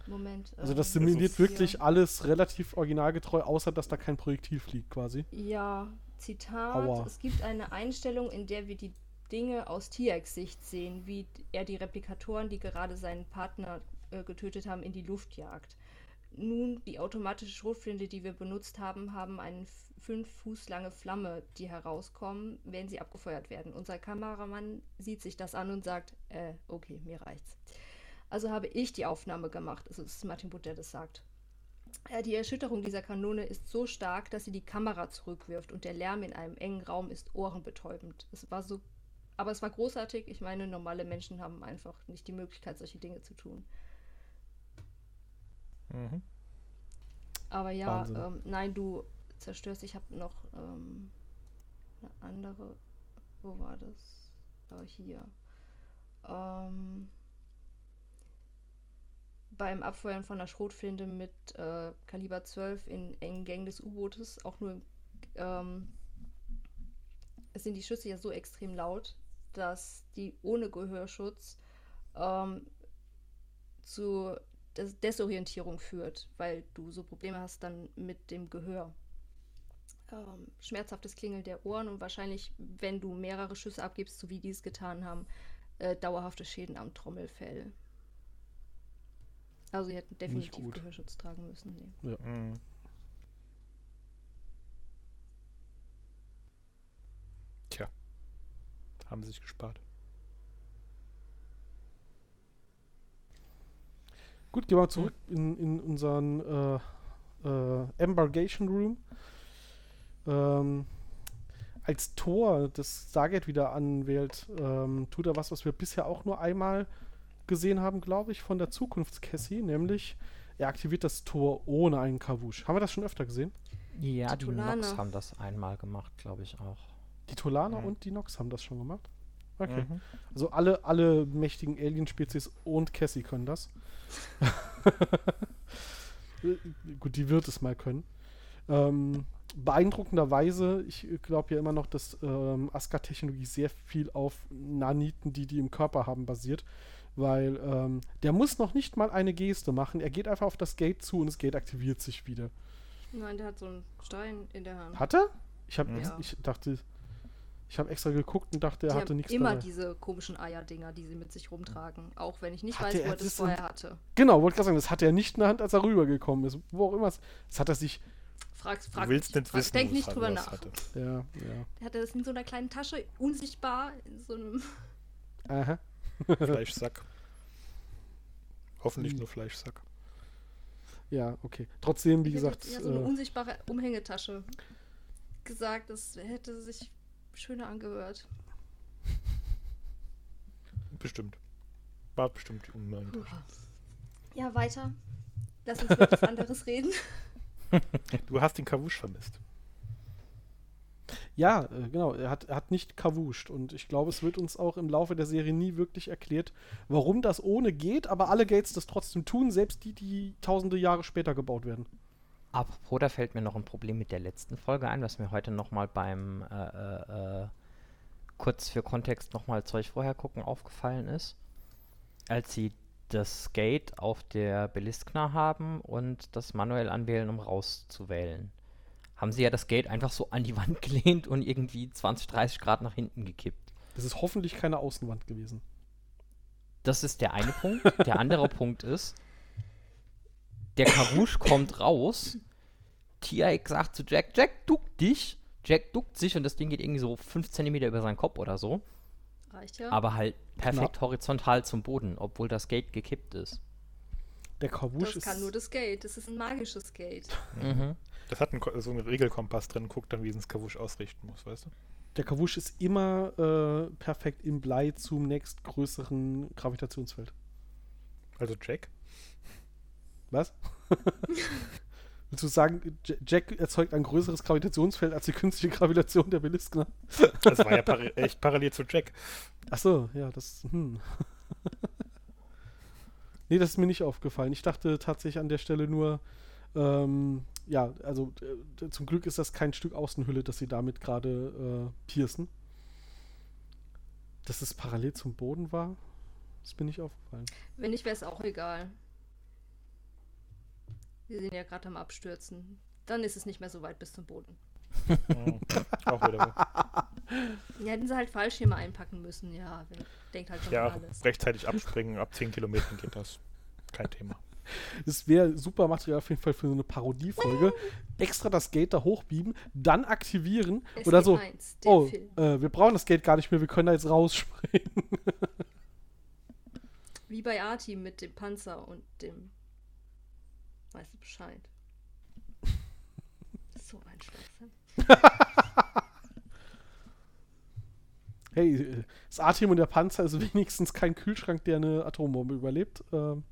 Moment. Also ähm, das simuliert ist- wirklich ja. alles relativ originalgetreu, außer dass da kein Projektil fliegt quasi. Ja, Zitat. Aua. Es gibt eine Einstellung, in der wir die Dinge aus Tierex-Sicht sehen, wie er die Replikatoren, die gerade seinen Partner äh, getötet haben, in die Luft jagt. Nun, die automatische Schrotflinte, die wir benutzt haben, haben eine fünf Fuß lange Flamme, die herauskommen, wenn sie abgefeuert werden. Unser Kameramann sieht sich das an und sagt, äh, okay, mir reicht's. Also habe ich die Aufnahme gemacht. Also es ist Martin Butt, der das sagt. Äh, Die Erschütterung dieser Kanone ist so stark, dass sie die Kamera zurückwirft und der Lärm in einem engen Raum ist ohrenbetäubend. Es war so, aber es war großartig. Ich meine, normale Menschen haben einfach nicht die Möglichkeit, solche Dinge zu tun. Mhm. Aber ja, ähm, nein, du zerstörst. Ich habe noch ähm, eine andere. Wo war das? Äh, hier. Ähm, beim Abfeuern von einer Schrotflinte mit äh, Kaliber 12 in engen Gängen des U-Bootes auch nur. Ähm, sind die Schüsse ja so extrem laut, dass die ohne Gehörschutz ähm, zu Des Desorientierung führt, weil du so Probleme hast dann mit dem Gehör. Ähm, schmerzhaftes Klingeln der Ohren und wahrscheinlich, wenn du mehrere Schüsse abgibst, so wie die es getan haben, äh, dauerhafte Schäden am Trommelfell. Also, sie hätten definitiv. Gehörschutz tragen müssen. Nee. Mhm. Tja. Haben sie sich gespart. Gut, gehen wir zurück in, in unseren äh, äh, Embargation Room. Ähm, als Tor das Stargate wieder anwählt, ähm, tut er was, was wir bisher auch nur einmal gesehen haben, glaube ich, von der Zukunftscassie, nämlich er aktiviert das Tor ohne einen Kavush. Haben wir das schon öfter gesehen? Ja, Die die Nox haben das einmal gemacht, glaube ich auch. Die Tolana Mhm. und die Nox haben das schon gemacht. Okay. Mhm. Also alle, alle mächtigen Alien-Spezies und Cassie können das. Gut, die wird es mal können. Ähm, beeindruckenderweise, ich glaube ja immer noch, dass ähm, Aska-Technologie sehr viel auf Naniten, die die im Körper haben, basiert. Weil ähm, der muss noch nicht mal eine Geste machen. Er geht einfach auf das Gate zu und das Gate aktiviert sich wieder. Nein, der hat so einen Stein in der Hand. Hat er? Ich, hab, Ja. ich dachte, ich habe extra geguckt und dachte, er die hatte nichts immer dabei. diese komischen Eierdinger, die sie mit sich rumtragen. Auch wenn ich nicht Hat weiß, der- wo er das vorher hatte. Genau, wollte gerade sagen, das hatte er nicht in der Hand, als er rübergekommen ist. Wo auch immer. es- Das hat er sich. Frag, Du willst nicht frag, wissen, denk nicht drüber nach. hatte. Ja, ja. Er hatte das in so einer kleinen Tasche, unsichtbar, in so einem. Aha. Fleischsack. Hoffentlich Hm. nur Fleischsack. Ja, okay. Trotzdem, wie Ich hätte gesagt, jetzt- ja, so eine äh, unsichtbare Umhängetasche gesagt, das hätte sich schöner angehört. Bestimmt. War bestimmt die Ummeldung. Ja, weiter. Lass uns über was anderes reden. Du hast den Kavusch vermisst. Ja, äh, genau, er hat, hat nicht kavuscht. Und ich glaube, es wird uns auch im Laufe der Serie nie wirklich erklärt, warum das ohne geht, aber alle Gates das trotzdem tun, selbst die, die tausende Jahre später gebaut werden. Apropos, da fällt mir noch ein Problem mit der letzten Folge ein, was mir heute nochmal beim äh, äh, äh, kurz für Kontext nochmal Zeug vorher gucken aufgefallen ist. Als sie das Gate auf der Beliskna haben und das manuell anwählen, um rauszuwählen. Haben sie ja das Gate einfach so an die Wand gelehnt und irgendwie 20, 30 Grad nach hinten gekippt. Das ist hoffentlich keine Außenwand gewesen. Das ist der eine Punkt. Der andere Punkt ist, der Karouche kommt raus. Tiaik sagt zu Jack, Jack, duck dich. Jack duckt sich und das Ding geht irgendwie so 5 cm über seinen Kopf oder so. Reicht ja. Aber halt perfekt Knapp. horizontal zum Boden, obwohl das Gate gekippt ist. Der Kavush das ist. kann nur das Gate. Das ist ein magisches Gate. Mhm. Das hat einen, so einen Regelkompass drin, guckt dann, wie es ins Kavusch ausrichten muss, weißt du? der Kavush ist immer äh, perfekt im Blei zum nächstgrößeren Gravitationsfeld. Also Jack. Was? Willst du sagen, Jack erzeugt ein größeres Gravitationsfeld als die künstliche Gravitation der Beliskner? Das war ja par echt parallel zu Jack. Achso, ja, das. Hm. Nee, das ist mir nicht aufgefallen. Ich dachte tatsächlich an der Stelle nur, ähm, ja, also äh, zum Glück ist das kein Stück Außenhülle, das sie damit gerade äh, piercen. Dass es parallel zum Boden war, ist mir nicht aufgefallen. Wenn nicht, wäre es auch egal. Wir sind ja gerade am Abstürzen. Dann ist es nicht mehr so weit bis zum Boden. Mhm. Auch wieder. Ja, hätten sie halt Fallschirme einpacken müssen. Ja, denkt halt schon Ja, alles. rechtzeitig abspringen, ab 10 Kilometern geht das. Kein Thema. Es wäre super Material auf jeden Fall für so eine Parodiefolge. Extra das Gate da hochbieben, dann aktivieren oder so. SG1, der Oh, Film. äh, wir brauchen das Gate gar nicht mehr, wir können da jetzt rausspringen. Wie bei Arti mit dem Panzer und dem. Weißt du Bescheid? So ein Schwachsinn. Hey, das Artium und der Panzer ist wenigstens kein Kühlschrank, der eine Atombombe überlebt. Ähm,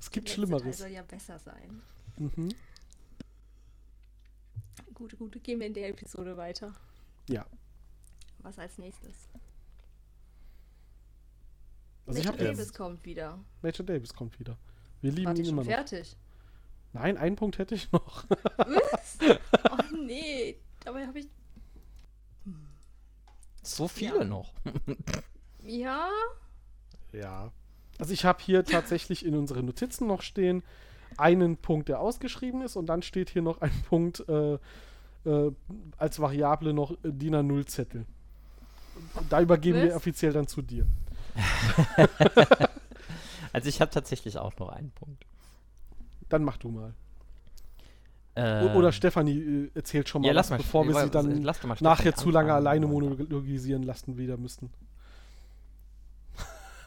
es gibt Schlimmeres. soll ja besser sein. Mhm. Gut, gut, gehen wir in der Episode weiter. Ja. Was als nächstes? Also Major Davis kommt wieder. Major Davis kommt wieder. Wir lieben Warte ihn immer schon noch. fertig? Nein, einen Punkt hätte ich noch. Was? Oh nee, dabei habe ich. So viele Ja. noch. Ja, Ja. Also ich habe hier tatsächlich in unseren Notizen noch stehen einen Punkt, der ausgeschrieben ist und dann steht hier noch ein Punkt äh, äh, als Variable noch äh, DIN A0 Zettel. Da übergeben wir Was? offiziell dann zu dir. Also ich habe tatsächlich auch noch einen Punkt. Dann mach du mal. Ähm, Oder Stefanie äh, erzählt schon mal, ja, was, lass mal, bevor wir sie dann lass doch mal nachher zu lange alleine monologisieren lassen wieder müssen.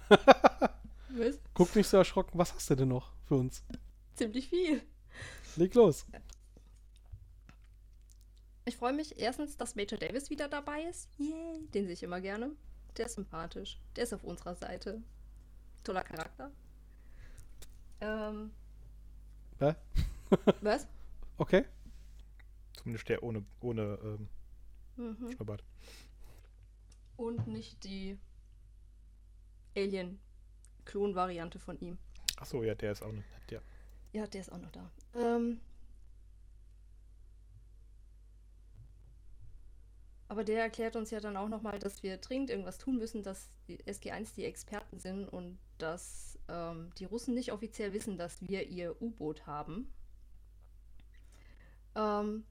was? Guck nicht so erschrocken. Was hast du denn noch für uns? Ziemlich viel. Leg los. Ich freue mich erstens, dass Major Davis wieder dabei ist. Yay. Den sehe ich immer gerne. Der ist sympathisch. Der ist auf unserer Seite. Toller Charakter. Ähm. Hä? Was? Okay. Zumindest der ohne, ohne ähm, Mhm. Schnurrbart. Und nicht die Alien-Klon-Variante von ihm. Achso, ja, der ist auch nett, ja. Ja, der ist auch noch da. Ähm, aber der erklärt uns ja dann auch nochmal, dass wir dringend irgendwas tun müssen, dass die SG1 die Experten sind und dass ähm, die Russen nicht offiziell wissen, dass wir ihr U-Boot haben. Ähm,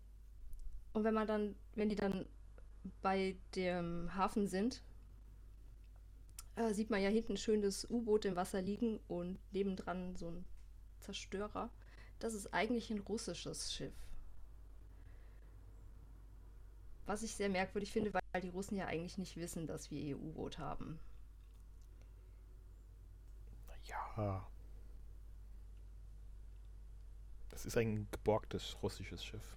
und wenn man dann, wenn die dann bei dem Hafen sind, äh, sieht man ja hinten schön das U-Boot im Wasser liegen und nebendran so ein Zerstörer. Das ist eigentlich ein russisches Schiff. Was ich sehr merkwürdig finde, weil die Russen ja eigentlich nicht wissen, dass wir ihr U-Boot haben. Ja. Das ist ein geborgtes russisches Schiff.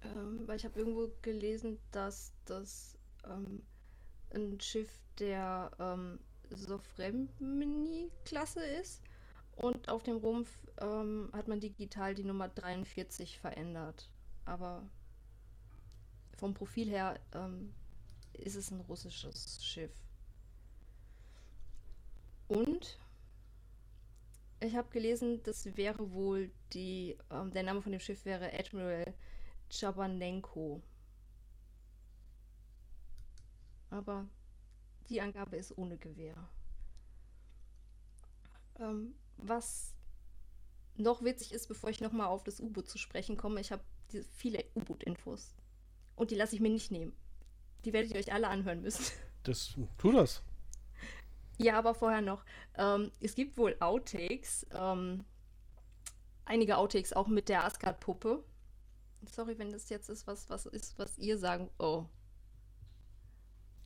Ähm, weil ich habe irgendwo gelesen, dass das ähm, ein Schiff der ähm, Sofremni-Klasse ist. Und auf dem Rumpf ähm, hat man digital die Nummer 43 verändert. Aber vom Profil her ähm, ist es ein russisches Schiff. Und ich habe gelesen, das wäre wohl die, ähm, der Name von dem Schiff wäre Admiral Chabanenko. Aber die Angabe ist ohne Gewehr. Ähm, was noch witzig ist, bevor ich nochmal auf das U-Boot zu sprechen komme, ich habe viele U-Boot-Infos. Und die lasse ich mir nicht nehmen. Die werdet ihr euch alle anhören müssen. Das, tu das. Ja, aber vorher noch. Ähm, es gibt wohl Outtakes. Ähm, einige Outtakes auch mit der Asgard-Puppe. Sorry, wenn das jetzt ist, was, was ist, was ihr sagen. Oh.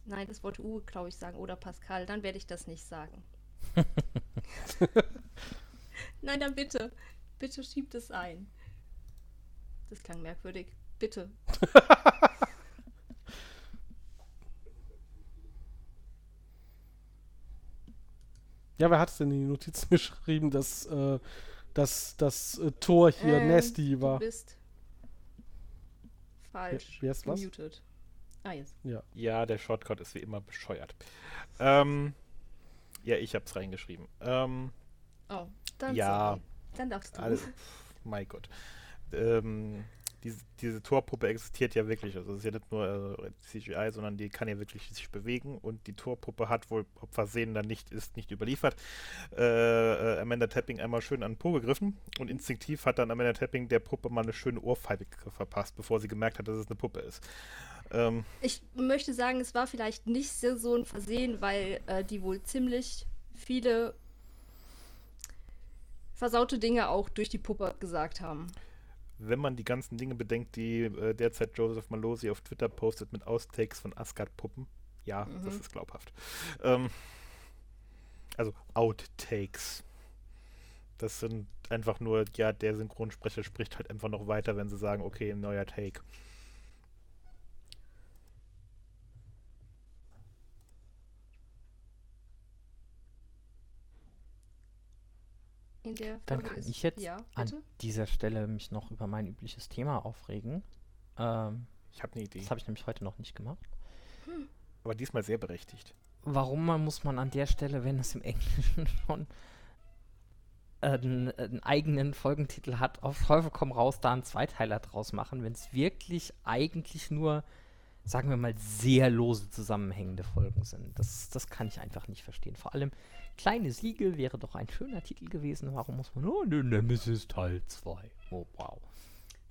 Nein, das wollte Uwe, glaube ich, sagen. Oder Pascal. Dann werde ich das nicht sagen. Nein, dann bitte. Bitte schiebt es ein. Das klang merkwürdig. Bitte. Ja, wer hat es denn in die Notizen geschrieben, dass äh, dass das äh, Tor hier Ähm, nasty war? Du bist falsch. wer ist was? Gemutet. Ah, jetzt. Ja, der Shortcut ist wie immer bescheuert. Ähm, ja, ich hab's reingeschrieben. Ähm, Oh, dann Ja. sorry. Dann darfst du. also, mein Gott. Ähm, diese, diese Torpuppe existiert ja wirklich. Also es ist ja nicht nur äh, CGI, sondern die kann ja wirklich sich bewegen und die Torpuppe hat wohl, ob versehen dann nicht ist, nicht überliefert. Äh, äh, Amanda Tapping einmal schön an den Po gegriffen und instinktiv hat dann Amanda Tapping der Puppe mal eine schöne Ohrfeige verpasst, bevor sie gemerkt hat, dass es eine Puppe ist. Ähm, Ich möchte sagen, es war vielleicht nicht so, ein Versehen, weil äh, die wohl ziemlich viele versaute Dinge auch durch die Puppe gesagt haben. Wenn man die ganzen Dinge bedenkt, die äh, derzeit Joseph Malosi auf Twitter postet mit Outtakes von Asgard-Puppen, ja, das ist glaubhaft. Ähm, also Outtakes. Das sind einfach nur, ja, der Synchronsprecher spricht halt einfach noch weiter, wenn sie sagen, okay, neuer Take. In der Dann Folge kann ist- ich jetzt Ja, an dieser Stelle mich noch über mein übliches Thema aufregen. Ähm, Ich habe eine Idee. das habe ich nämlich heute noch nicht gemacht. Aber diesmal sehr berechtigt. Warum man muss man an der Stelle, wenn es im Englischen schon einen, einen eigenen Folgentitel hat, auf Teufel komm raus, da einen Zweiteiler draus machen, wenn es wirklich eigentlich nur, sagen wir mal, sehr lose zusammenhängende Folgen sind. Das, das kann ich einfach nicht verstehen. Vor allem, Kleine Siegel wäre doch ein schöner Titel gewesen. Warum muss man, oh, ne, Nemesis Teil 2. Oh, wow.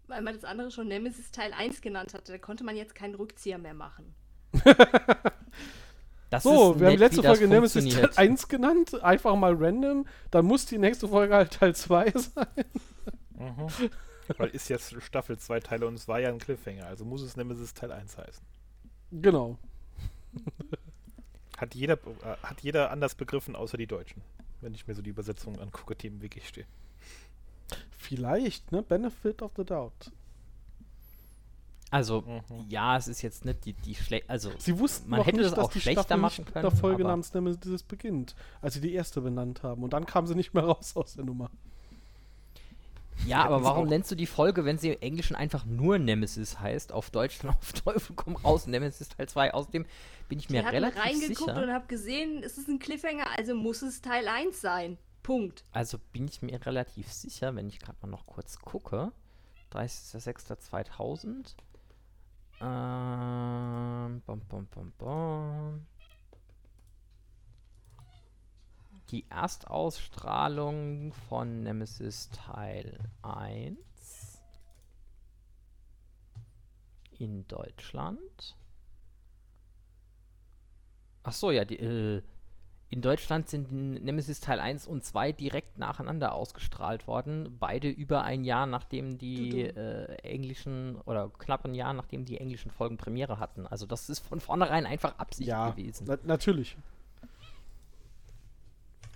Weil man das andere schon Nemesis Teil 1 genannt hatte, da konnte man jetzt keinen Rückzieher mehr machen. Das So, ist wir haben nett, die letzte Folge Nemesis Teil funktioniert. 1 genannt, einfach mal random. Dann muss die nächste Folge halt Teil 2 sein. Mhm. Weil ist jetzt Staffel 2 Teile und es war ja ein Cliffhanger, also muss es Nemesis Teil 1 heißen. Genau. Hat jeder, äh, hat jeder anders begriffen, außer die Deutschen. Wenn ich mir so die Übersetzungen angucke, die im Wiki stehen. Vielleicht, ne? Benefit of the doubt. Also, Mhm. ja, es ist jetzt nicht die, die schlecht. Also, Sie wussten Man noch hätte nicht, es dass auch schlechter Staffel machen können, der Folge namens Nemesis beginnt, als sie die erste benannt haben. Und dann kam sie nicht mehr raus aus der Nummer. Ja, aber warum nennst du die Folge, wenn sie im Englischen einfach nur Nemesis heißt, auf Deutsch dann auf Teufel komm raus, Nemesis Teil 2? Außerdem bin ich mir Ich habe relativ reingeguckt sicher. und habe gesehen, es ist ein Cliffhanger, also muss es Teil 1 sein. Punkt. Also bin ich mir relativ sicher, wenn ich gerade mal noch kurz gucke. 30.06.2000. Ähm, bom, bom, bom, bom. Die Erstausstrahlung von Nemesis Teil 1 in Deutschland. Ach so, ja, die, äh, in Deutschland sind Nemesis Teil 1 und 2 direkt nacheinander ausgestrahlt worden. Beide über ein Jahr, nachdem die äh, englischen, oder knapp ein Jahr, nachdem die englischen Folgen Premiere hatten. Also das ist von vornherein einfach Absicht ja, gewesen. na natürlich.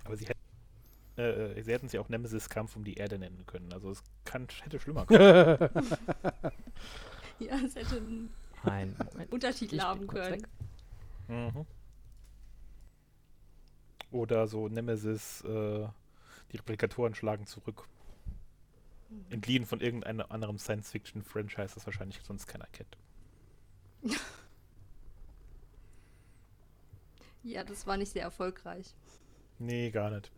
Aber sie hätten, äh, sie hätten sie auch Nemesis Kampf um die Erde nennen können. Also es kann, hätte schlimmer können. Ja, es hätte einen Ein Moment. Untertitel haben können. mhm. Oder so Nemesis, äh, die Replikatoren schlagen zurück. Entliehen von irgendeinem anderen Science-Fiction-Franchise, das wahrscheinlich sonst keiner kennt. Ja, das war nicht sehr erfolgreich. Nee, gar nicht.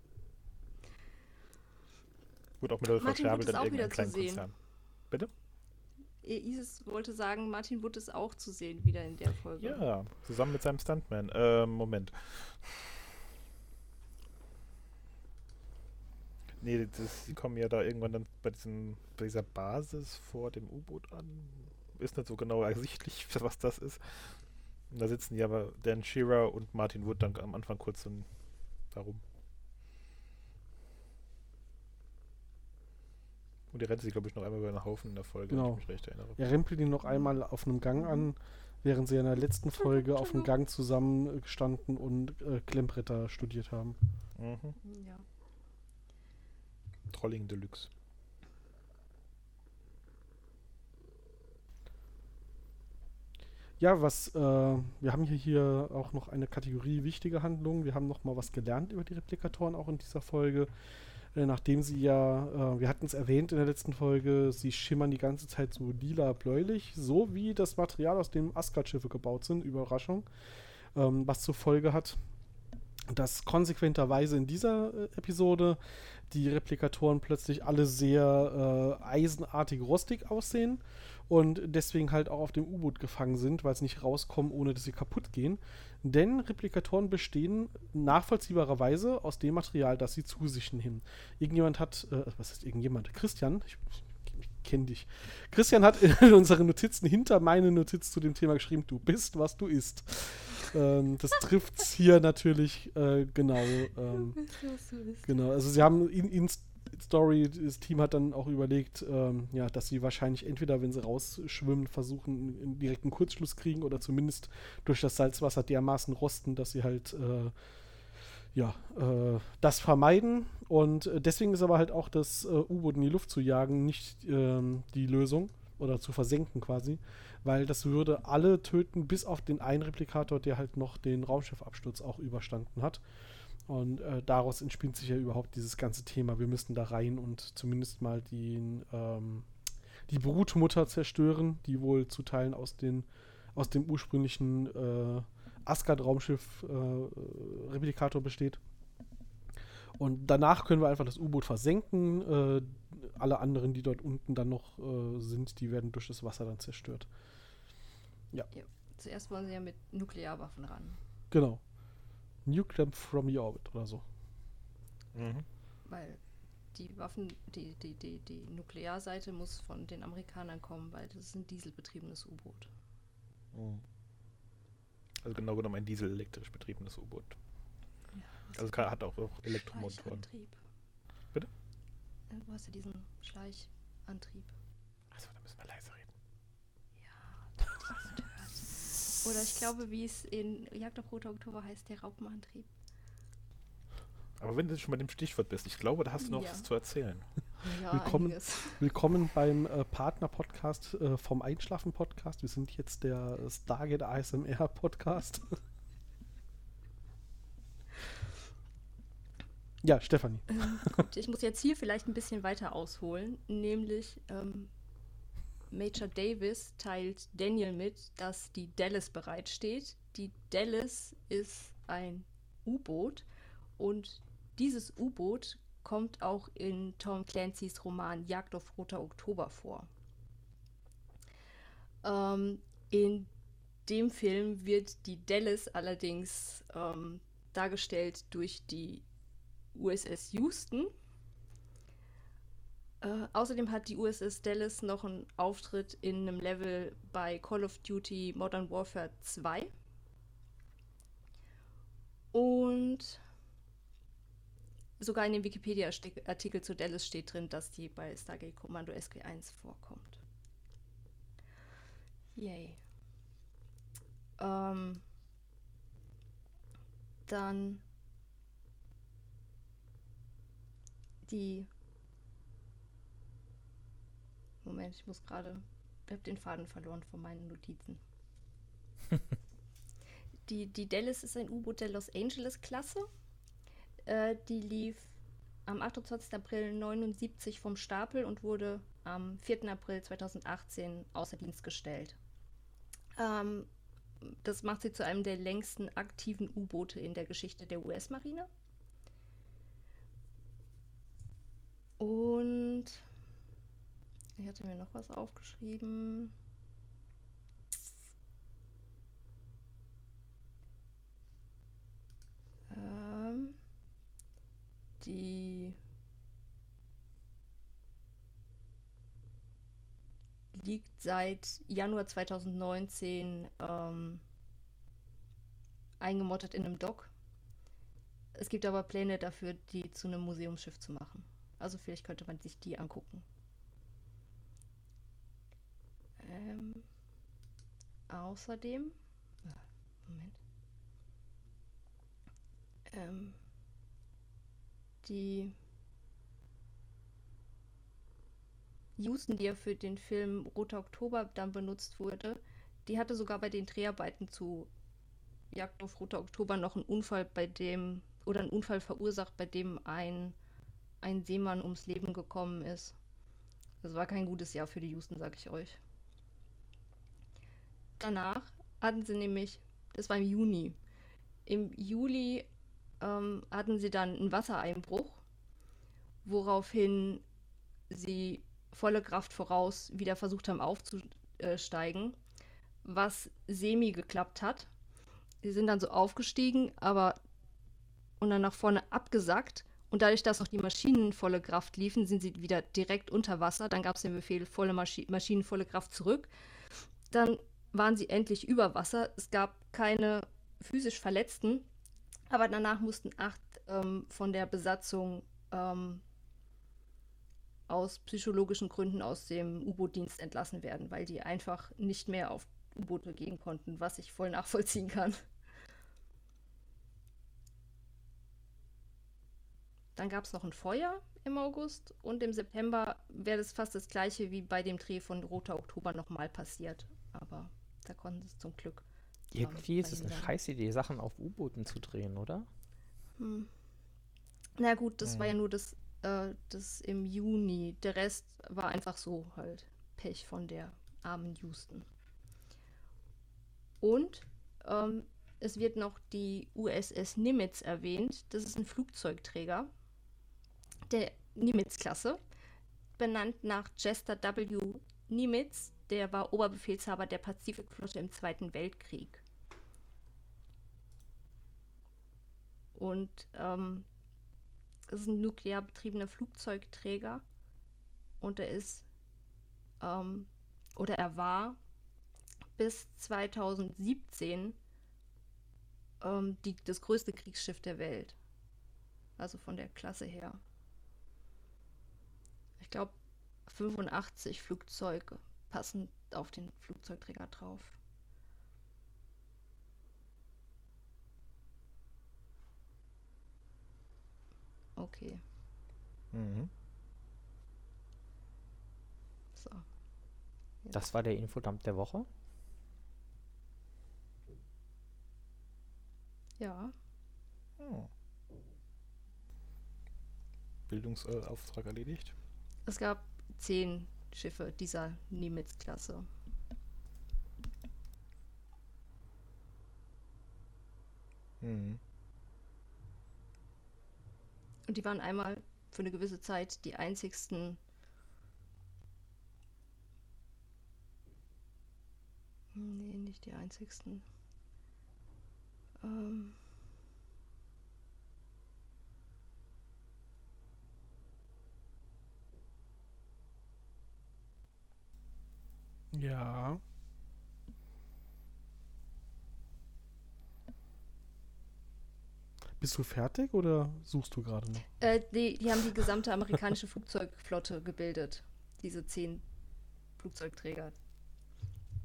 Wurde auch mit Martin ist dann auch irgendein wieder zu kleinen. Konzern. Bitte? Isis wollte sagen, Martin Wood ist auch zu sehen wieder in der Folge. Ja, zusammen mit seinem Stuntman. Ähm, Moment. Nee, das, die kommen ja da irgendwann dann bei, diesem, bei dieser Basis vor dem U-Boot an. Ist nicht so genau ersichtlich, was das ist. Und da sitzen ja aber Dan Shearer und Martin Wood dann am Anfang kurz so darum. Und die rennt sich, glaube ich, noch einmal über den Haufen in der Folge, wenn Genau. ich mich recht erinnere. Er rempelt ihn noch einmal auf einem Gang an, während sie in der letzten Folge auf einem Gang zusammen äh, gestanden und äh, Klemmbretter studiert haben. Mhm. Ja. Trolling Deluxe. Ja, was, äh, wir haben hier, hier auch noch eine Kategorie wichtige Handlungen. Wir haben noch mal was gelernt über die Replikatoren auch in dieser Folge. Äh, nachdem sie ja, äh, wir hatten es erwähnt in der letzten Folge, sie schimmern die ganze Zeit so lila-bläulich, so wie das Material, aus dem Asgard-Schiffe gebaut sind. Überraschung. Ähm, was zur Folge hat, dass konsequenterweise in dieser äh, Episode die Replikatoren plötzlich alle sehr äh, eisenartig rostig aussehen und deswegen halt auch auf dem U-Boot gefangen sind, weil sie nicht rauskommen, ohne dass sie kaputt gehen. Denn Replikatoren bestehen nachvollziehbarerweise aus dem Material, das sie zu sich nehmen. Irgendjemand hat, äh, was ist irgendjemand? Christian, ich, ich kenne dich. Christian hat in unseren Notizen hinter meine Notiz zu dem Thema geschrieben, du bist, was du isst. Ähm, das trifft hier natürlich äh, genau. Ähm, genau, also sie haben in, in Story, das Team hat dann auch überlegt, ähm, ja, dass sie wahrscheinlich entweder, wenn sie rausschwimmen, versuchen, einen direkten Kurzschluss kriegen oder zumindest durch das Salzwasser dermaßen rosten, dass sie halt äh, ja, äh, das vermeiden. Und äh, deswegen ist aber halt auch das äh, U-Boot in die Luft zu jagen nicht ähm, die Lösung oder zu versenken quasi, weil das würde alle töten, bis auf den einen Replikator, der halt noch den Raumschiffabsturz auch überstanden hat. Und äh, daraus entspinnt sich ja überhaupt dieses ganze Thema. Wir müssen da rein und zumindest mal den, ähm, die Brutmutter zerstören, die wohl zu Teilen aus, den, aus dem ursprünglichen äh, Asgard-Raumschiff äh, Replikator besteht. Und danach können wir einfach das U-Boot versenken. Äh, alle anderen, die dort unten dann noch äh, sind, die werden durch das Wasser dann zerstört. Ja. ja. Zuerst wollen sie ja mit Nuklearwaffen ran. Genau. Nuke them from your orbit oder so. Mhm. Weil die Waffen, die, die, die, die Nuklearseite muss von den Amerikanern kommen, weil das ist ein dieselbetriebenes U-Boot. Mhm. Also genau genommen ein dieselelektrisch betriebenes U-Boot. Ja, also hat auch, auch Elektromotoren. Bitte? Äh, du hast ja diesen Schleichantrieb. Achso, da müssen wir leise reden. Ja, oder ich glaube, wie es in Jagd auf Roter Oktober heißt, der Raupenantrieb. Aber wenn du schon bei dem Stichwort bist, ich glaube, da hast du noch ja. was zu erzählen. Ja, willkommen, willkommen beim äh, Partner-Podcast äh, vom Einschlafen-Podcast. Wir sind jetzt der Stargate ASMR-Podcast. ja, Stefanie. Ähm, gut, ich muss jetzt hier vielleicht ein bisschen weiter ausholen, nämlich ähm, Major Davis teilt Daniel mit, dass die Dallas bereitsteht. Die Dallas ist ein U-Boot und dieses U-Boot kommt auch in Tom Clancy's Roman Jagd auf Roter Oktober vor. Ähm, in dem Film wird die Dallas allerdings ähm, dargestellt durch die USS Houston äh, außerdem hat die USS Dallas noch einen Auftritt in einem Level bei Call of Duty Modern Warfare 2. Und sogar in dem Wikipedia-Artikel zu Dallas steht drin, dass die bei Stargate Commando SG1 vorkommt. Yay. Ähm, dann die Moment, ich muss gerade. Ich habe den Faden verloren von meinen Notizen. die, die Dallas ist ein U-Boot der Los Angeles-Klasse. Äh, die lief am 28. April 79 vom Stapel und wurde am 4. April 2018 außer Dienst gestellt. Ähm, das macht sie zu einem der längsten aktiven U-Boote in der Geschichte der US-Marine. Und ich hatte mir noch was aufgeschrieben. Ähm, die liegt seit Januar 2019 ähm, eingemottet in einem Dock. Es gibt aber Pläne dafür, die zu einem Museumsschiff zu machen. Also vielleicht könnte man sich die angucken. Ähm, außerdem. Moment. Ähm, die Houston, die ja für den Film Roter Oktober dann benutzt wurde, die hatte sogar bei den Dreharbeiten zu Jagd auf Roter Oktober noch einen Unfall, bei dem, oder einen Unfall verursacht, bei dem ein, ein Seemann ums Leben gekommen ist. Das war kein gutes Jahr für die Houston, sag ich euch danach hatten sie nämlich, das war im Juni, im Juli ähm, hatten sie dann einen Wassereinbruch, woraufhin sie volle Kraft voraus wieder versucht haben aufzu äh, steigen, was semi geklappt hat. Die sind dann so aufgestiegen, aber und dann nach vorne abgesackt. Und dadurch, dass noch die Maschinen volle Kraft liefen, sind sie wieder direkt unter Wasser. Dann gab es den Befehl, volle Maschi Maschinen, volle Kraft zurück. Dann waren sie endlich über Wasser. Es gab keine physisch Verletzten, aber danach mussten acht ähm, von der Besatzung ähm, aus psychologischen Gründen aus dem U-Boot-Dienst entlassen werden, weil die einfach nicht mehr auf U-Boote gehen konnten, was ich voll nachvollziehen kann. Dann gab es noch ein Feuer im August und im September wäre das fast das gleiche wie bei dem Dreh von Roter Oktober nochmal passiert. Aber da konnten sie es zum Glück. Irgendwie ähm, ist es eine verhindern. scheiß Idee, Sachen auf U-Booten zu drehen, oder? Hm. Na gut, das war ja nur das, äh, das im Juni. Der Rest war einfach so halt Pech von der armen Houston. Und ähm, es wird noch die USS Nimitz erwähnt. Das ist ein Flugzeugträger der Nimitz-Klasse, benannt nach Chester W. Nimitz. Der war Oberbefehlshaber der Pazifikflotte im Zweiten Weltkrieg. Und ähm, ist ein nuklear betriebener Flugzeugträger. Und er ist, ähm, oder er war bis 2017 ähm, die, das größte Kriegsschiff der Welt. Also von der Klasse her. Ich glaube, 85 Flugzeuge passen auf den Flugzeugträger drauf. Okay, Mhm. so. Das war der Infodump der Woche. Ja, Hm. Bildungsauftrag erledigt. es gab zehn Schiffe dieser Nimitz-Klasse. Mhm. Und die waren einmal für eine gewisse Zeit die einzigsten. Nee, nicht die einzigsten. Ähm, Ja. Bist du fertig oder suchst du gerade noch? äh, die, die haben die gesamte amerikanische Flugzeugflotte gebildet. Diese zehn Flugzeugträger.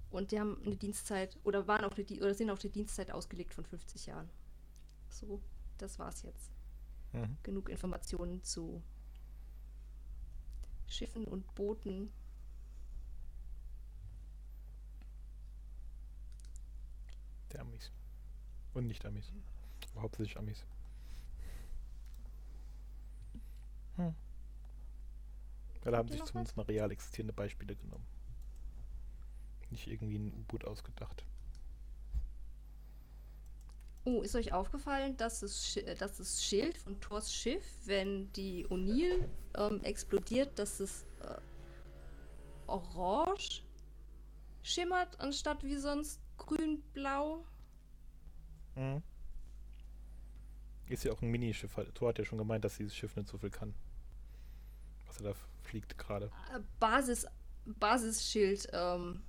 Und die haben eine Dienstzeit oder waren auf eine, oder sind auf eine Dienstzeit ausgelegt von 50 Jahren. So, das war's jetzt. Mhm. genug Informationen zu Schiffen und Booten. Der Amis. Und nicht Amis. Aber hauptsächlich Amis. Hm. Ja, da haben sich zumindest mal real existierende Beispiele genommen. Nicht irgendwie ein U-Boot ausgedacht. Oh, ist euch aufgefallen, dass das, äh, dass das Schild von Thors Schiff, wenn die O'Neill ähm, explodiert, dass es äh, orange schimmert, anstatt wie sonst grün-blau? Mhm. Ist ja auch ein Minischiff. Thor hat ja schon gemeint, dass dieses Schiff nicht so viel kann. Was er da fliegt gerade. Äh, Basis, Basisschild, ähm,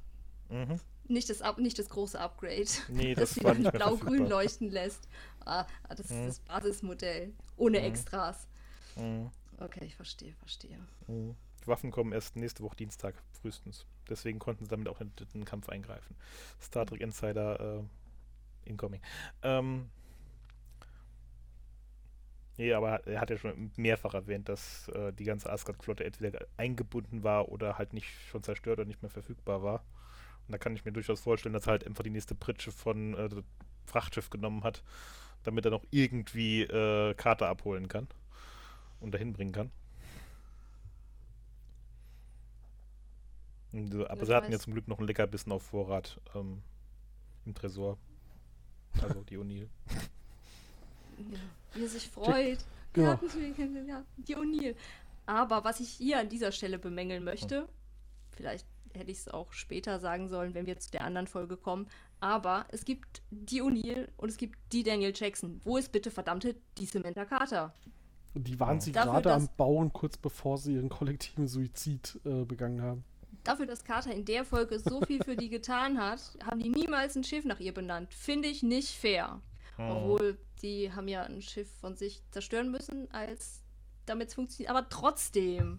Mhm. nicht, das, Up- nicht das große Upgrade. Nee, das das mehr blau-grün leuchten lässt. Ah, ah, das Mhm. ist das Basismodell. Ohne Mhm. Extras. Mhm. Okay, ich verstehe, verstehe. Mhm. Die Waffen kommen erst nächste Woche Dienstag frühestens. Deswegen konnten sie damit auch in den Kampf eingreifen. Star Trek Insider äh, incoming. Ähm, nee, aber er hat ja schon mehrfach erwähnt, dass äh, die ganze Asgard-Flotte entweder eingebunden war oder halt nicht schon zerstört oder nicht mehr verfügbar war. Und da kann ich mir durchaus vorstellen, dass er halt einfach die nächste Pritsche von äh, Frachtschiff genommen hat, damit er noch irgendwie äh, Karte abholen kann und dahin bringen kann. Und, äh, Aber Das sie hatten ja zum Glück noch ein Leckerbissen auf Vorrat ähm, im Tresor. Also die O'Neill. Ja, wie er sich freut. Genau. Ja, ja, die O'Neill. Aber was ich hier an dieser Stelle bemängeln möchte, vielleicht hätte ich es auch später sagen sollen, wenn wir zu der anderen Folge kommen. Aber es gibt die O'Neill und es gibt die Daniel Jackson. Wo ist bitte verdammte die Samantha Carter? Und die waren sie Dafür, gerade am Bauen, kurz bevor sie ihren kollektiven Suizid äh, begangen haben. Dafür, dass Carter in der Folge so viel für die getan hat, haben die niemals ein Schiff nach ihr benannt. Finde ich nicht fair. Obwohl, die haben ja ein Schiff von sich zerstören müssen, als damit es funktioniert. Aber trotzdem.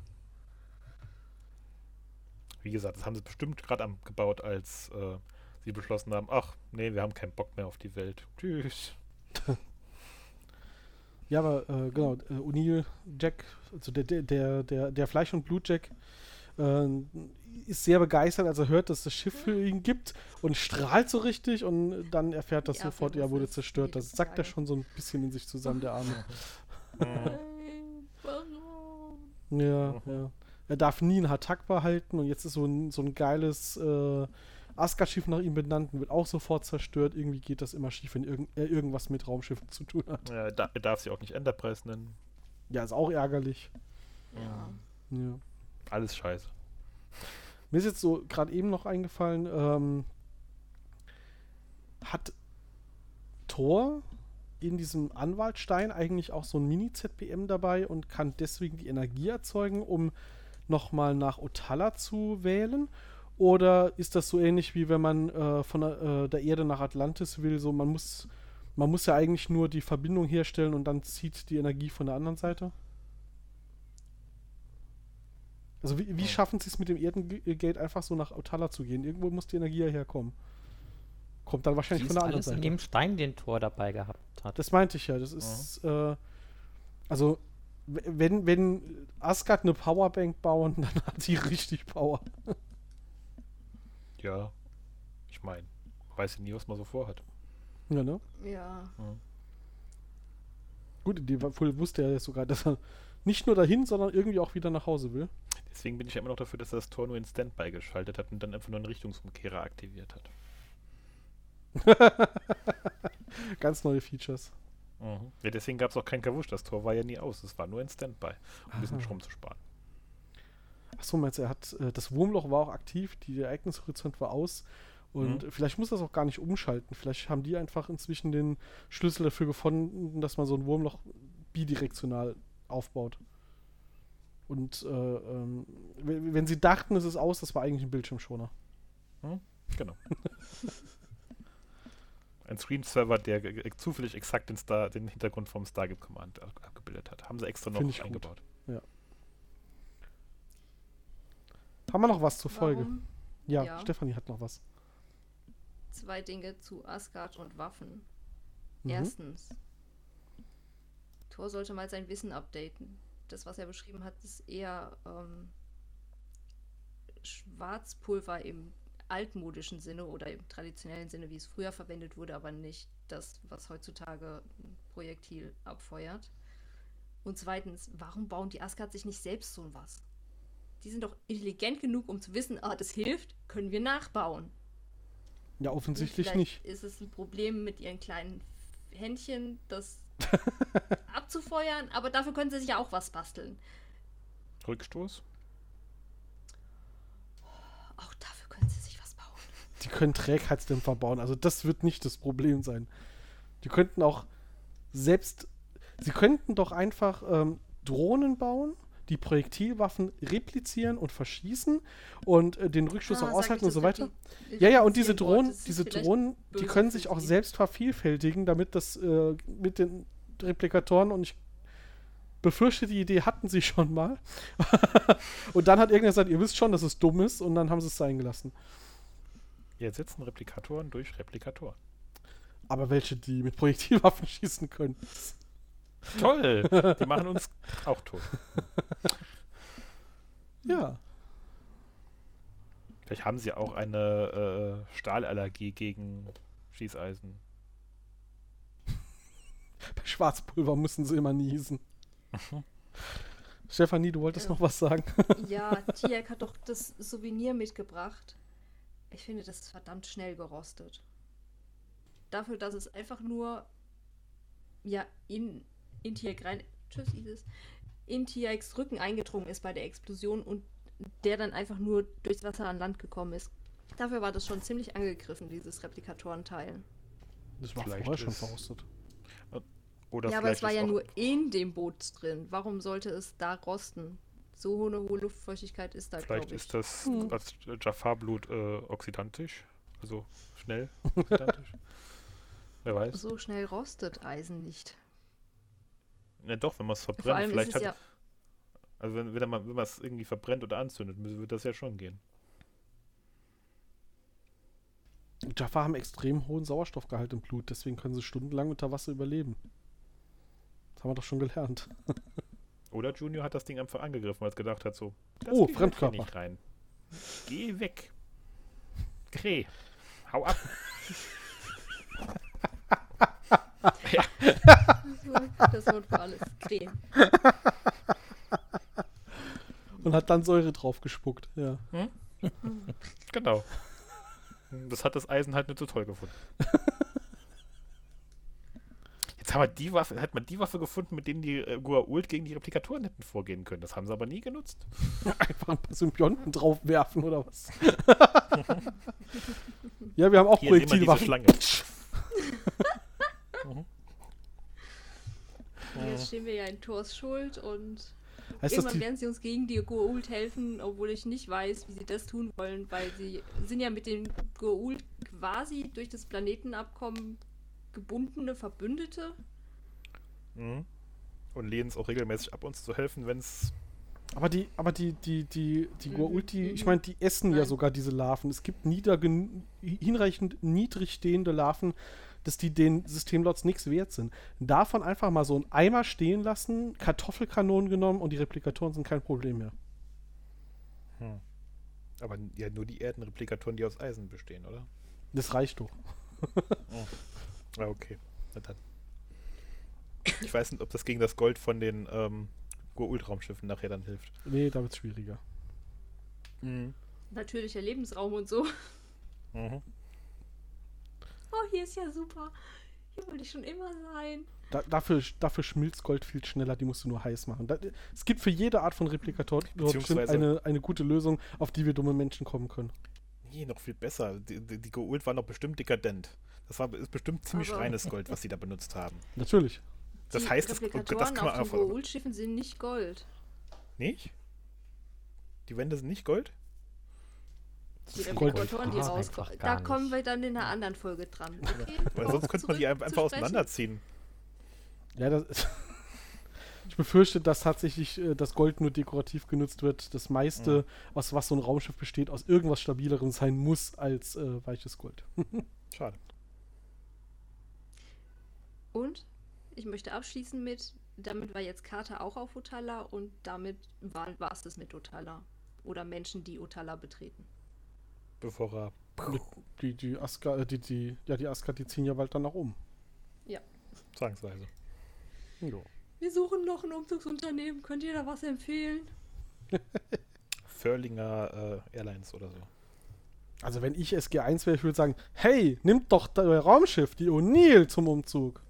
Wie gesagt, das haben sie bestimmt gerade gebaut, als äh, sie beschlossen haben, ach, nee, wir haben keinen Bock mehr auf die Welt. Tschüss. Ja, aber äh, genau, äh, O'Neill, Jack, also der, der, der, der, der Fleisch- und Blut-Jack, äh, ist sehr begeistert, als er hört, dass es das Schiff für ihn gibt und strahlt so richtig und dann erfährt das Die sofort, ja, Abwehrwaffe wurde zerstört. Das sackt er schon so ein bisschen in sich zusammen, der Arme. Nein, warum? Ja, ja. Er darf nie einen Hatak behalten und jetzt ist so ein, so ein geiles äh, Asgard-Schiff nach ihm benannt und wird auch sofort zerstört. Irgendwie geht das immer schief, wenn irgend, er irgendwas mit Raumschiffen zu tun hat. Ja, da, er darf sie auch nicht Enterprise nennen. Ja, ist auch ärgerlich. Ja. Ja. Alles scheiße. Mir ist jetzt so gerade eben noch eingefallen, ähm, hat Thor in diesem Anwaltstein eigentlich auch so ein Mini-ZPM dabei und kann deswegen die Energie erzeugen, um nochmal nach Otala zu wählen? Oder ist das so ähnlich wie wenn man äh, von der, äh, der Erde nach Atlantis will? So, man muss, man muss ja eigentlich nur die Verbindung herstellen und dann zieht die Energie von der anderen Seite? Also wie, wie Ja. schaffen sie es mit dem Erdengate einfach so nach Otala zu gehen? Irgendwo muss die Energie ja herkommen. Kommt dann Die wahrscheinlich ist von der anderen alles in Seite. dem Stein, den Tor dabei gehabt hat. Das meinte ich ja. Das ist, äh, also, wenn, wenn Asgard eine Powerbank bauen, dann hat sie richtig Power. Ja. Ich meine, weiß ja nie, was man so vorhat. Ja, ne? Ja. Gut, in Fall wusste er ja sogar, dass er nicht nur dahin, sondern irgendwie auch wieder nach Hause will. Deswegen bin ich ja immer noch dafür, dass er das Tor nur in Standby geschaltet hat und dann einfach nur einen Richtungsumkehrer aktiviert hat. Ganz neue Features. Mhm. Ja, deswegen gab es auch kein Kavusch. Das Tor war ja nie aus. Es war nur in Standby, um ein bisschen Aha. Strom zu sparen. Achso, meinst du, er hat, äh, das Wurmloch war auch aktiv, die Ereignishorizont war aus. Und Mhm. vielleicht muss das auch gar nicht umschalten. Vielleicht haben die einfach inzwischen den Schlüssel dafür gefunden, dass man so ein Wurmloch bidirektional aufbaut. Und äh, ähm, wenn sie dachten, es ist aus, das war eigentlich ein Bildschirmschoner. Genau. Ein Screen-Server, der zufällig exakt den, Star, den Hintergrund vom Stargate Command ab- abgebildet hat. Haben sie extra noch Find eingebaut. Haben wir noch was zur Folge? Warum? Ja, Ja. Stefanie hat noch was. Zwei Dinge zu Asgard und Waffen. Mhm. Erstens, Thor sollte mal sein Wissen updaten. Das, was er beschrieben hat, ist eher ähm, Schwarzpulver im altmodischen Sinne oder im traditionellen Sinne, wie es früher verwendet wurde, aber nicht das, was heutzutage ein Projektil abfeuert. Und zweitens, warum bauen die Asgard sich nicht selbst so was? Die sind doch intelligent genug, um zu wissen, ah, das hilft, können wir nachbauen. Ja, offensichtlich nicht. Ist es ein Problem mit ihren kleinen Händchen, das abzufeuern, aber dafür können sie sich ja auch was basteln. Rückstoß? Auch dafür können sie sich was bauen. Die können Trägheitsdämpfer bauen. Also das wird nicht das Problem sein. Die könnten auch selbst. Sie könnten doch einfach ähm, Drohnen bauen, die Projektilwaffen replizieren und verschießen und äh, den Rückstoß Ah, auch aushalten und so weiter. Ja, ja, und diese Drohnen, diese Drohnen, die können sich auch selbst vervielfältigen, damit das äh, mit den Replikatoren und ich befürchte, die Idee hatten sie schon mal. und dann hat irgendwer gesagt, ihr wisst schon, dass es dumm ist und dann haben sie es sein gelassen. Wir ersetzen Replikatoren durch Replikatoren. Aber welche, die mit Projektilwaffen schießen können. Toll! Die machen uns auch tot. Ja. Vielleicht haben sie auch eine äh, Stahlallergie gegen Schießeisen. Schwarzpulver müssen sie immer niesen. Stefanie, du wolltest Ja. noch was sagen? Ja, Tiak hat doch das Souvenir mitgebracht. Ich finde, das ist verdammt schnell gerostet. Dafür, dass es einfach nur ja in, in Tiak rein. Tschüss, Isis. In Tiaks Rücken eingedrungen ist bei der Explosion und der dann einfach nur durchs Wasser an Land gekommen ist. Dafür war das schon ziemlich angegriffen, dieses Replikatorenteil. Das war Vielleicht vorher schon ist- verrostet. Oder ja, aber es war ja nur in dem Boot drin. Warum sollte es da rosten? So hohe hohe Luftfeuchtigkeit ist da, Vielleicht glaube ich. ist das Hm. das Jafar-Blut äh, oxidantisch. Also schnell oxidantisch. Wer weiß. so schnell rostet Eisen nicht. Ja, doch, wenn man es Vor verbrennt. allem ist Vielleicht es hat. ja. Also wenn, wenn man wenn man es irgendwie verbrennt oder anzündet, wird das ja schon gehen. Jaffa haben extrem hohen Sauerstoffgehalt im Blut, deswegen können sie stundenlang unter Wasser überleben. Das haben wir doch schon gelernt. Oder Junior hat das Ding einfach angegriffen, weil es gedacht hat, so. Das Oh, geht hier Fremdkörper. nicht rein. Geh weg. Kreh. Hau ab. Das Wort für alles. Creme. Und hat dann Säure drauf gespuckt. Ja. Genau. Das hat das Eisen halt nicht so toll gefunden. Jetzt haben wir die Waffe, hat man die Waffe gefunden, mit denen die äh, Goa'uld gegen die Replikatoren hätten vorgehen können. Das haben sie aber nie genutzt. Einfach ein paar Symbionten draufwerfen oder was? ja, wir haben auch Hier, Projektilwaffen. Schlange. Jetzt stehen wir ja in Thors Schuld und Heißt irgendwann werden sie uns gegen die Goa'uld helfen, obwohl ich nicht weiß, wie sie das tun wollen, weil sie sind ja mit den Goa'uld quasi durch das Planetenabkommen gebundene Verbündete. Mhm. Und lehnen es auch regelmäßig ab, uns zu helfen, wenn es. aber die, aber die, die, die, die Mhm, Goa'uld, die, ich mhm. meine, die essen ja Nein. sogar diese Larven. Es gibt niedergen hinreichend niedrig stehende Larven, dass die den Systemlots nichts wert sind. Davon einfach mal so einen Eimer stehen lassen, Kartoffelkanonen genommen und die Replikatoren sind kein Problem mehr. Hm. Aber ja, nur die Erdenreplikatoren, die aus Eisen bestehen, oder? Das reicht doch. Ja, okay. Na dann. Ich weiß nicht, ob das gegen das Gold von den ähm, Goa'uld-Raumschiffen nachher dann hilft. Nee, da wird es schwieriger. Natürlicher Lebensraum und so. Mhm. Oh, hier ist ja super. Hier wollte ich schon immer sein. Da, dafür, dafür schmilzt Gold viel schneller, die musst du nur heiß machen. Da, es gibt für jede Art von Replikator eine, eine gute Lösung, auf die wir dumme Menschen kommen können. Nee, noch viel besser. Die, die, die Goa'uld waren doch bestimmt dekadent. Das war ist bestimmt ziemlich Aber- reines Gold, was sie da benutzt haben. Natürlich. Das die heißt, das, das Replikatoren kann man auf einfach. den Goa'uld-Schiffen sind nicht Gold. Nicht? Die Wände sind nicht Gold? Die ist Gold. Replikatoren, die rauskommen. Da kommen wir dann in einer anderen Folge dran. Okay? Weil sonst könnte man die einfach auseinanderziehen. Ja, das ich befürchte, dass tatsächlich äh, das Gold nur dekorativ genutzt wird. Das meiste, aus was so ein Raumschiff besteht, aus irgendwas stabilerem sein muss als äh, weiches Gold. Schade. Und ich möchte abschließen mit, damit war jetzt Carter auch auf Otala und damit war es das mit Otala. Oder Menschen, die Otala betreten. Bevor er. Die, die Aska, äh, die, die, ja, die Aska, die ziehen ja bald dann nach oben. Zwangsweise. Jo. Wir suchen noch ein Umzugsunternehmen. Könnt ihr da was empfehlen? Förlinger äh, Airlines oder so. Also wenn ich SG1 wäre, ich würde sagen, hey, nimmt doch euer Raumschiff, die O'Neill, zum Umzug.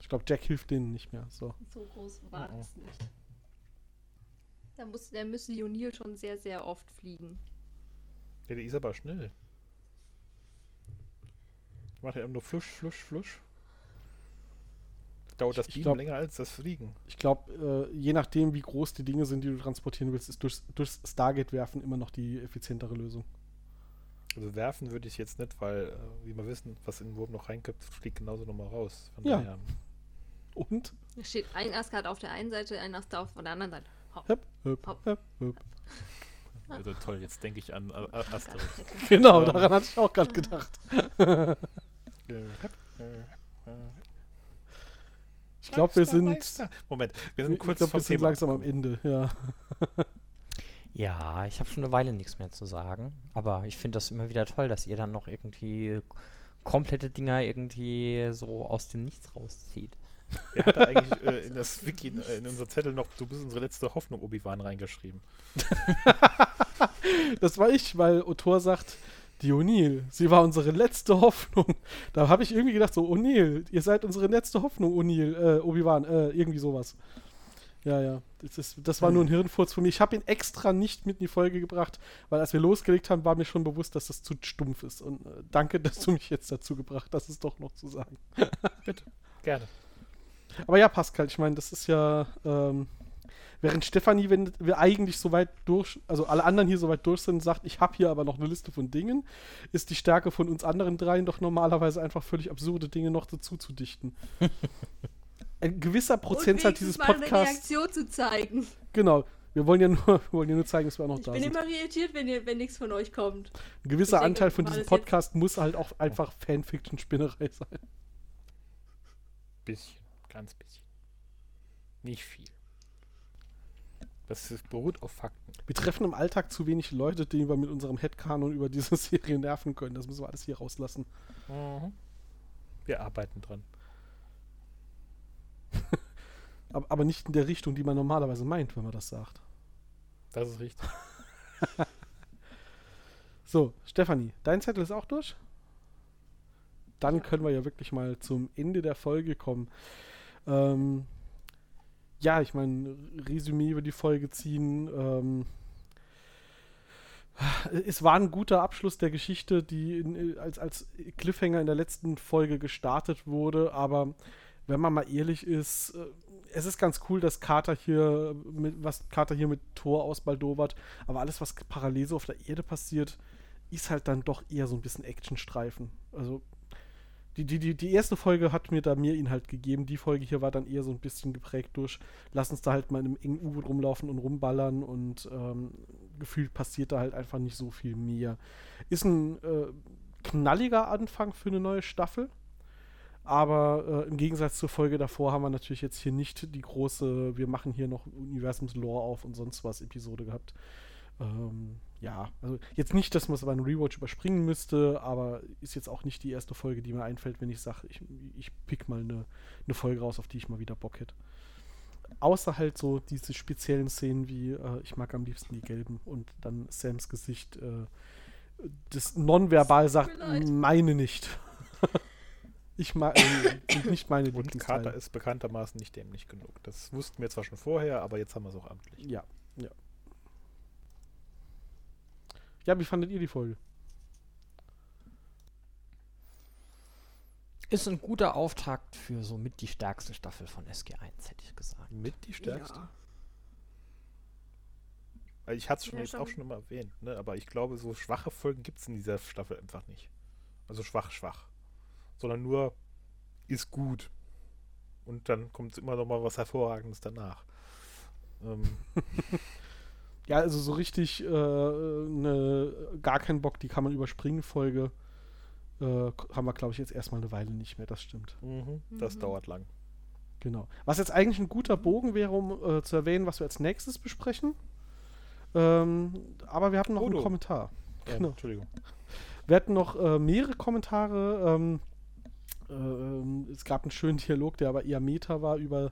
Ich glaube, Jack hilft denen nicht mehr. So. So groß war Mhm. es nicht. Da muss, der müsste die O'Neill schon sehr, sehr oft fliegen. Ja, die ist aber schnell. Macht ja immer nur Flusch, Flusch, Flusch. Dauert das Ich Beam glaub- länger als das Fliegen. Ich glaube, äh, je nachdem, wie groß die Dinge sind, die du transportieren willst, ist durchs, durchs Stargate werfen immer noch die effizientere Lösung. Also werfen würde ich jetzt nicht, weil, äh, wie wir wissen, was in den Wurm noch reinkommt, fliegt genauso nochmal raus. Von Ja. daher. Und? Da steht ein Asgard auf der einen Seite, ein Asgard auf der anderen Seite. Hopp. Höp, höp, Hopp. höp, höp. Also toll, jetzt denke ich an äh, Asterix. Genau, Ja. daran hatte ich auch gerade gedacht. Ich glaube, wir sind, Meister. Moment, wir sind ich kurz glaub, vom wir sind Thema langsam am. Ende. Ja. Ja, ich habe schon eine Weile nichts mehr zu sagen. Aber ich finde das immer wieder toll, dass ihr dann noch irgendwie komplette Dinger irgendwie so aus dem Nichts rauszieht. Wer hat da eigentlich äh, in das Wiki, äh, in unser Zettel noch, du bist unsere letzte Hoffnung, Obi-Wan reingeschrieben? Das war ich, weil Otor sagt, die O'Neill, sie war unsere letzte Hoffnung. Da habe ich irgendwie gedacht, so, O'Neill, ihr seid unsere letzte Hoffnung, O'Neill, äh, Obi-Wan, äh, irgendwie sowas. Ja, ja. Das, ist, das war nur ein Hirnfurz von mir. Ich habe ihn extra nicht mit in die Folge gebracht, weil als wir losgelegt haben, war mir schon bewusst, dass das zu stumpf ist. Und äh, danke, dass du mich jetzt dazu gebracht hast, es doch noch zu sagen. Gerne. Aber ja, Pascal, ich meine, das ist ja, ähm, während Stefanie, wenn wir eigentlich so weit durch, also alle anderen hier so weit durch sind, sagt, ich habe hier aber noch eine Liste von Dingen, ist die Stärke von uns anderen dreien doch normalerweise einfach völlig absurde Dinge noch dazu zu dichten. Ein gewisser Prozentsatz dieses wenigstens mal eine Podcasts, Reaktion zu zeigen. genau, wir wollen ja nur, wir wollen ja nur zeigen, dass wir auch noch Ich da bin sind. immer irritiert, wenn, ihr, wenn nichts von euch kommt. Ein gewisser Ich denke, Anteil von diesem Podcast muss halt auch einfach Fanfiction-Spinnerei sein. Bisschen, ganz bisschen. Nicht viel. Das beruht auf Fakten. Wir treffen im Alltag zu wenig Leute, die wir mit unserem Headcanon über diese Serie nerven können. Das müssen wir alles hier rauslassen. Mhm. Wir arbeiten dran. Aber, aber nicht in der Richtung, die man normalerweise meint, wenn man das sagt. Das ist richtig. So, Stefanie, dein Zettel ist auch durch? Dann können wir ja wirklich mal zum Ende der Folge kommen. Ähm, ja, ich meine, Resümee über die Folge ziehen. Ähm, es war ein guter Abschluss der Geschichte, die in, als, als Cliffhanger in der letzten Folge gestartet wurde, aber wenn man mal ehrlich ist, äh, es ist ganz cool, dass Carter hier mit, was Carter hier mit Thor ausbaldowert, aber alles, was parallel so auf der Erde passiert, ist halt dann doch eher so ein bisschen Actionstreifen. Also die, die, die, die erste Folge hat mir da mehr Inhalt gegeben. Die Folge hier war dann eher so ein bisschen geprägt durch, lass uns da halt mal in einem engen U-Boot rumlaufen und rumballern und ähm, gefühlt passiert da halt einfach nicht so viel mehr. Ist ein äh, knalliger Anfang für eine neue Staffel. Aber äh, im Gegensatz zur Folge davor haben wir natürlich jetzt hier nicht die große, wir machen hier noch Universums-Lore auf und sonst was Episode gehabt. Ähm, ja, also jetzt nicht, dass man es bei einem Rewatch überspringen müsste, aber ist jetzt auch nicht die erste Folge, die mir einfällt, wenn ich sage, ich, ich pick mal eine, eine Folge raus, auf die ich mal wieder Bock hätte. Außer halt so diese speziellen Szenen wie, äh, ich mag am liebsten die gelben und dann Sams Gesicht, äh, das nonverbal sagt, meine nicht. ich mag äh, nicht meine Und Carter ist bekanntermaßen nicht dämlich genug. Das wussten wir zwar schon vorher, aber jetzt haben wir es auch amtlich. Ja, ja. Wie fandet ihr die Folge? Ist ein guter Auftakt für somit die stärkste Staffel von SG1, hätte ich gesagt. Mit die stärkste? Ja. Weil Ich hatte es schon Ja, jetzt schon. auch schon immer erwähnt, ne? aber ich glaube, so schwache Folgen gibt es in dieser Staffel einfach nicht. Also schwach, schwach. Sondern nur ist gut. Und dann kommt immer noch mal was Hervorragendes danach. Ähm, Ja, also so richtig äh, eine gar keinen Bock, die kann man überspringen Folge. Äh, haben wir, glaube ich, jetzt erstmal eine Weile nicht mehr, das stimmt. Das Mhm. dauert lang. Genau. Was jetzt eigentlich ein guter Bogen wäre, um äh, zu erwähnen, was wir als nächstes besprechen. Ähm, aber wir hatten noch Odo. einen Kommentar. Ja, Genau. Entschuldigung. Wir hatten noch äh, mehrere Kommentare. Ähm, äh, ähm, es gab einen schönen Dialog, der aber eher Meta war über.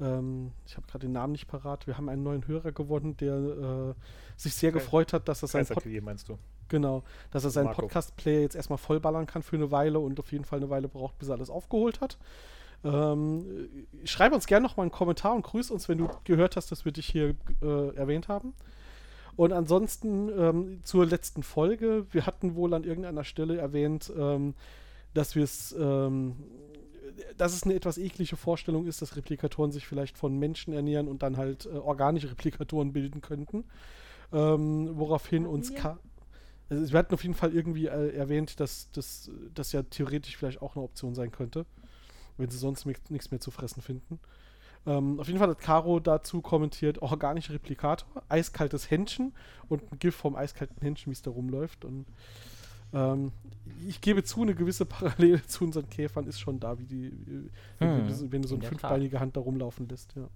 Ähm, ich habe gerade den Namen nicht parat. Wir haben einen neuen Hörer gewonnen, der äh, sich sehr Ke- gefreut hat, dass er seinen, Pod meinst du? genau, dass er seinen. Podcast-Player jetzt erstmal vollballern kann für eine Weile und auf jeden Fall eine Weile braucht, bis er alles aufgeholt hat. Ähm, äh, schreib uns gerne noch mal einen Kommentar und grüß uns, wenn du gehört hast, dass wir dich hier äh, erwähnt haben. Und ansonsten ähm, zur letzten Folge. Wir hatten wohl an irgendeiner Stelle erwähnt, ähm, dass wir es, ähm, dass es eine etwas eklige Vorstellung ist, dass Replikatoren sich vielleicht von Menschen ernähren und dann halt äh, organische Replikatoren bilden könnten. Ähm, woraufhin uns? Ka also wir hatten auf jeden Fall irgendwie äh, erwähnt, dass das ja theoretisch vielleicht auch eine Option sein könnte, wenn sie sonst nichts mehr zu fressen finden. Ähm, auf jeden Fall hat Caro dazu kommentiert, organischer Replikator, eiskaltes Händchen und ein GIF vom eiskalten Händchen, wie es da rumläuft. Und ähm, ich gebe zu, eine gewisse Parallele zu unseren Käfern ist schon da, wie die, wie, wenn, Hm, du, wenn du so in eine Tat. fünfbeinige Hand da rumlaufen lässt. Ja.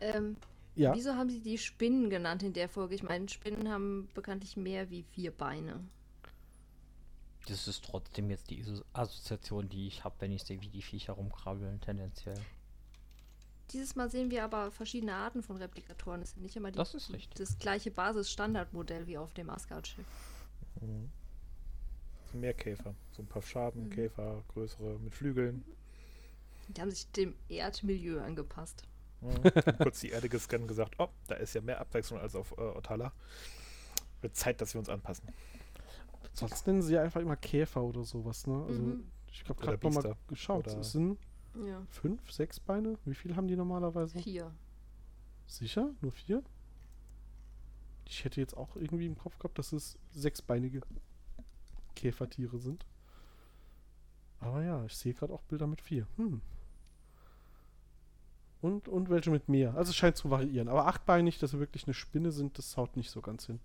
Ähm, ja. Wieso haben sie die Spinnen genannt in der Folge? Ich meine, Spinnen haben bekanntlich mehr wie vier Beine. Das ist trotzdem jetzt die Assoziation, die ich habe, wenn ich sehe, wie die Viecher rumkrabbeln, tendenziell. Dieses Mal sehen wir aber verschiedene Arten von Replikatoren. Es sind nicht immer die, Das das gleiche Basis-Standardmodell wie auf dem Asgard-Schiff. Mhm. Mehr Käfer. So ein paar Schaben, Mhm. Käfer, größere mit Flügeln. Die haben sich dem Erdmilieu angepasst. Mhm. Kurz die Erde gescannt und gesagt, oh, da ist ja mehr Abwechslung als auf äh, Otala. Wird Zeit, dass wir uns anpassen. Sonst nennen sie ja einfach immer Käfer oder sowas, ne? Also Mhm. ich habe gerade nochmal geschaut. Oder- Es sind Ja. fünf, sechs Beine. Wie viel haben die normalerweise? Vier. Sicher? Nur vier? Ich hätte jetzt auch irgendwie im Kopf gehabt, dass es sechsbeinige Käfertiere sind. Aber ja, ich sehe gerade auch Bilder mit vier. Hm. Und, und welche mit mehr. Also es scheint zu variieren. Aber achtbeinig, dass sie wirklich eine Spinne sind, das haut nicht so ganz hin.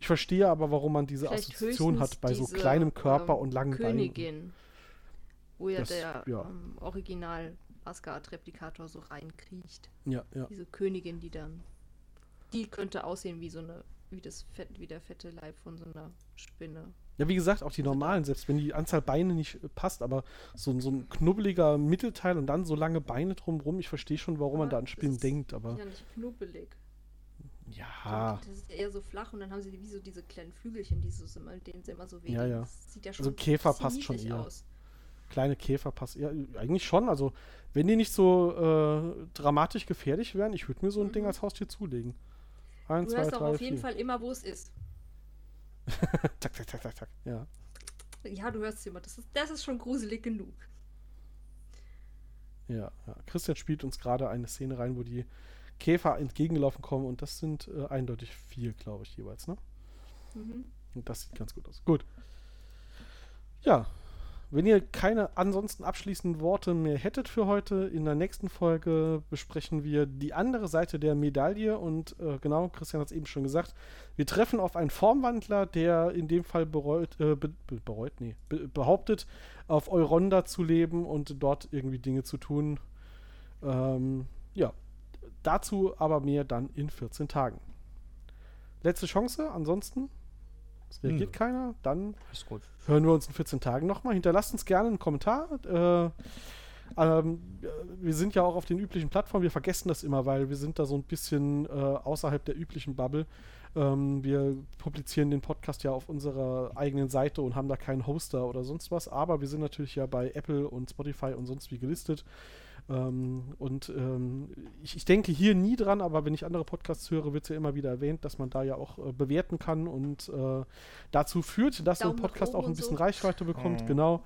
Ich verstehe aber, warum man diese Vielleicht Assoziation hat bei so kleinem Körper ähm, und langen Königin. Wo ja Das- der ja. Ähm, Original Asgard-Replikator so reinkriecht. Beinen. Ja, ja. Diese Königin, die dann. Die könnte aussehen wie so eine. Wie, das Fett, wie der fette Leib von so einer Spinne. Ja, wie gesagt, auch die normalen, selbst wenn die Anzahl Beine nicht äh, passt, aber so, ein- so ein knubbeliger Mittelteil und dann so lange Beine drumrum, ich verstehe schon, warum man Ja, da an Spinnen ist denkt, aber Ja, nicht knubbelig. ja. Das ist ja eher so flach und dann haben sie wie so diese kleinen Flügelchen, die so immer, denen sie immer so weh. Ja, ja. Das sieht ja Also schon Käfer bisschen passt schon eher. aus. Kleine Käfer passen. Ja, eigentlich schon. Also, wenn die nicht so äh, dramatisch gefährlich wären, ich würde mir so ein Ding Mhm. als Haustier zulegen. Ein, Du zwei, hörst auch drei, auf jeden vier. Fall immer, wo es ist. tak, tak, tak, tak, tak. Ja. Ja, du hörst es immer. Das ist, das ist schon gruselig genug. Ja, ja. Christian spielt uns gerade eine Szene rein, wo die Käfer entgegengelaufen kommen und das sind äh, eindeutig vier, glaube ich, jeweils, ne? Mhm. Und das sieht ganz gut aus. Gut. Ja, wenn ihr keine ansonsten abschließenden Worte mehr hättet für heute, in der nächsten Folge besprechen wir die andere Seite der Medaille und äh, genau, Christian hat es eben schon gesagt, wir treffen auf einen Formwandler, der in dem Fall bereut, äh, be, be, bereut, nee, be, behauptet, auf Euronda zu leben und dort irgendwie Dinge zu tun. Ähm, ja, dazu aber mehr dann in 14 Tagen. Letzte Chance, ansonsten, es reagiert Nö. keiner, dann hören wir uns in 14 Tagen nochmal. Hinterlasst uns gerne einen Kommentar. Äh, ähm, wir sind ja auch auf den üblichen Plattformen. Wir vergessen das immer, weil wir sind da so ein bisschen äh, außerhalb der üblichen Bubble. Ähm, wir publizieren den Podcast ja auf unserer eigenen Seite und haben da keinen Hoster oder sonst was. Aber wir sind natürlich ja bei Apple und Spotify und sonst wie gelistet. Ähm, und ähm, ich, ich denke hier nie dran, aber wenn ich andere Podcasts höre, wird es ja immer wieder erwähnt, dass man da ja auch äh, bewerten kann und äh, dazu führt, dass Daumen ein nach Podcast auch ein bisschen so. Reichweite bekommt. Mhm. Genau.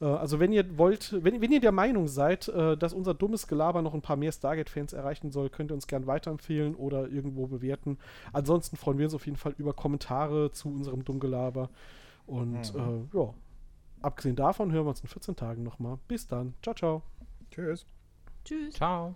Äh, also wenn ihr wollt, wenn, wenn ihr der Meinung seid, äh, dass unser dummes Gelaber noch ein paar mehr Stargate-Fans erreichen soll, könnt ihr uns gern weiterempfehlen oder irgendwo bewerten. Ansonsten freuen wir uns auf jeden Fall über Kommentare zu unserem Dummgelaber. Und Mhm. äh, ja, abgesehen davon hören wir uns in 14 Tagen nochmal. Bis dann. Ciao, ciao. Tschüss. Tschüss. Ciao.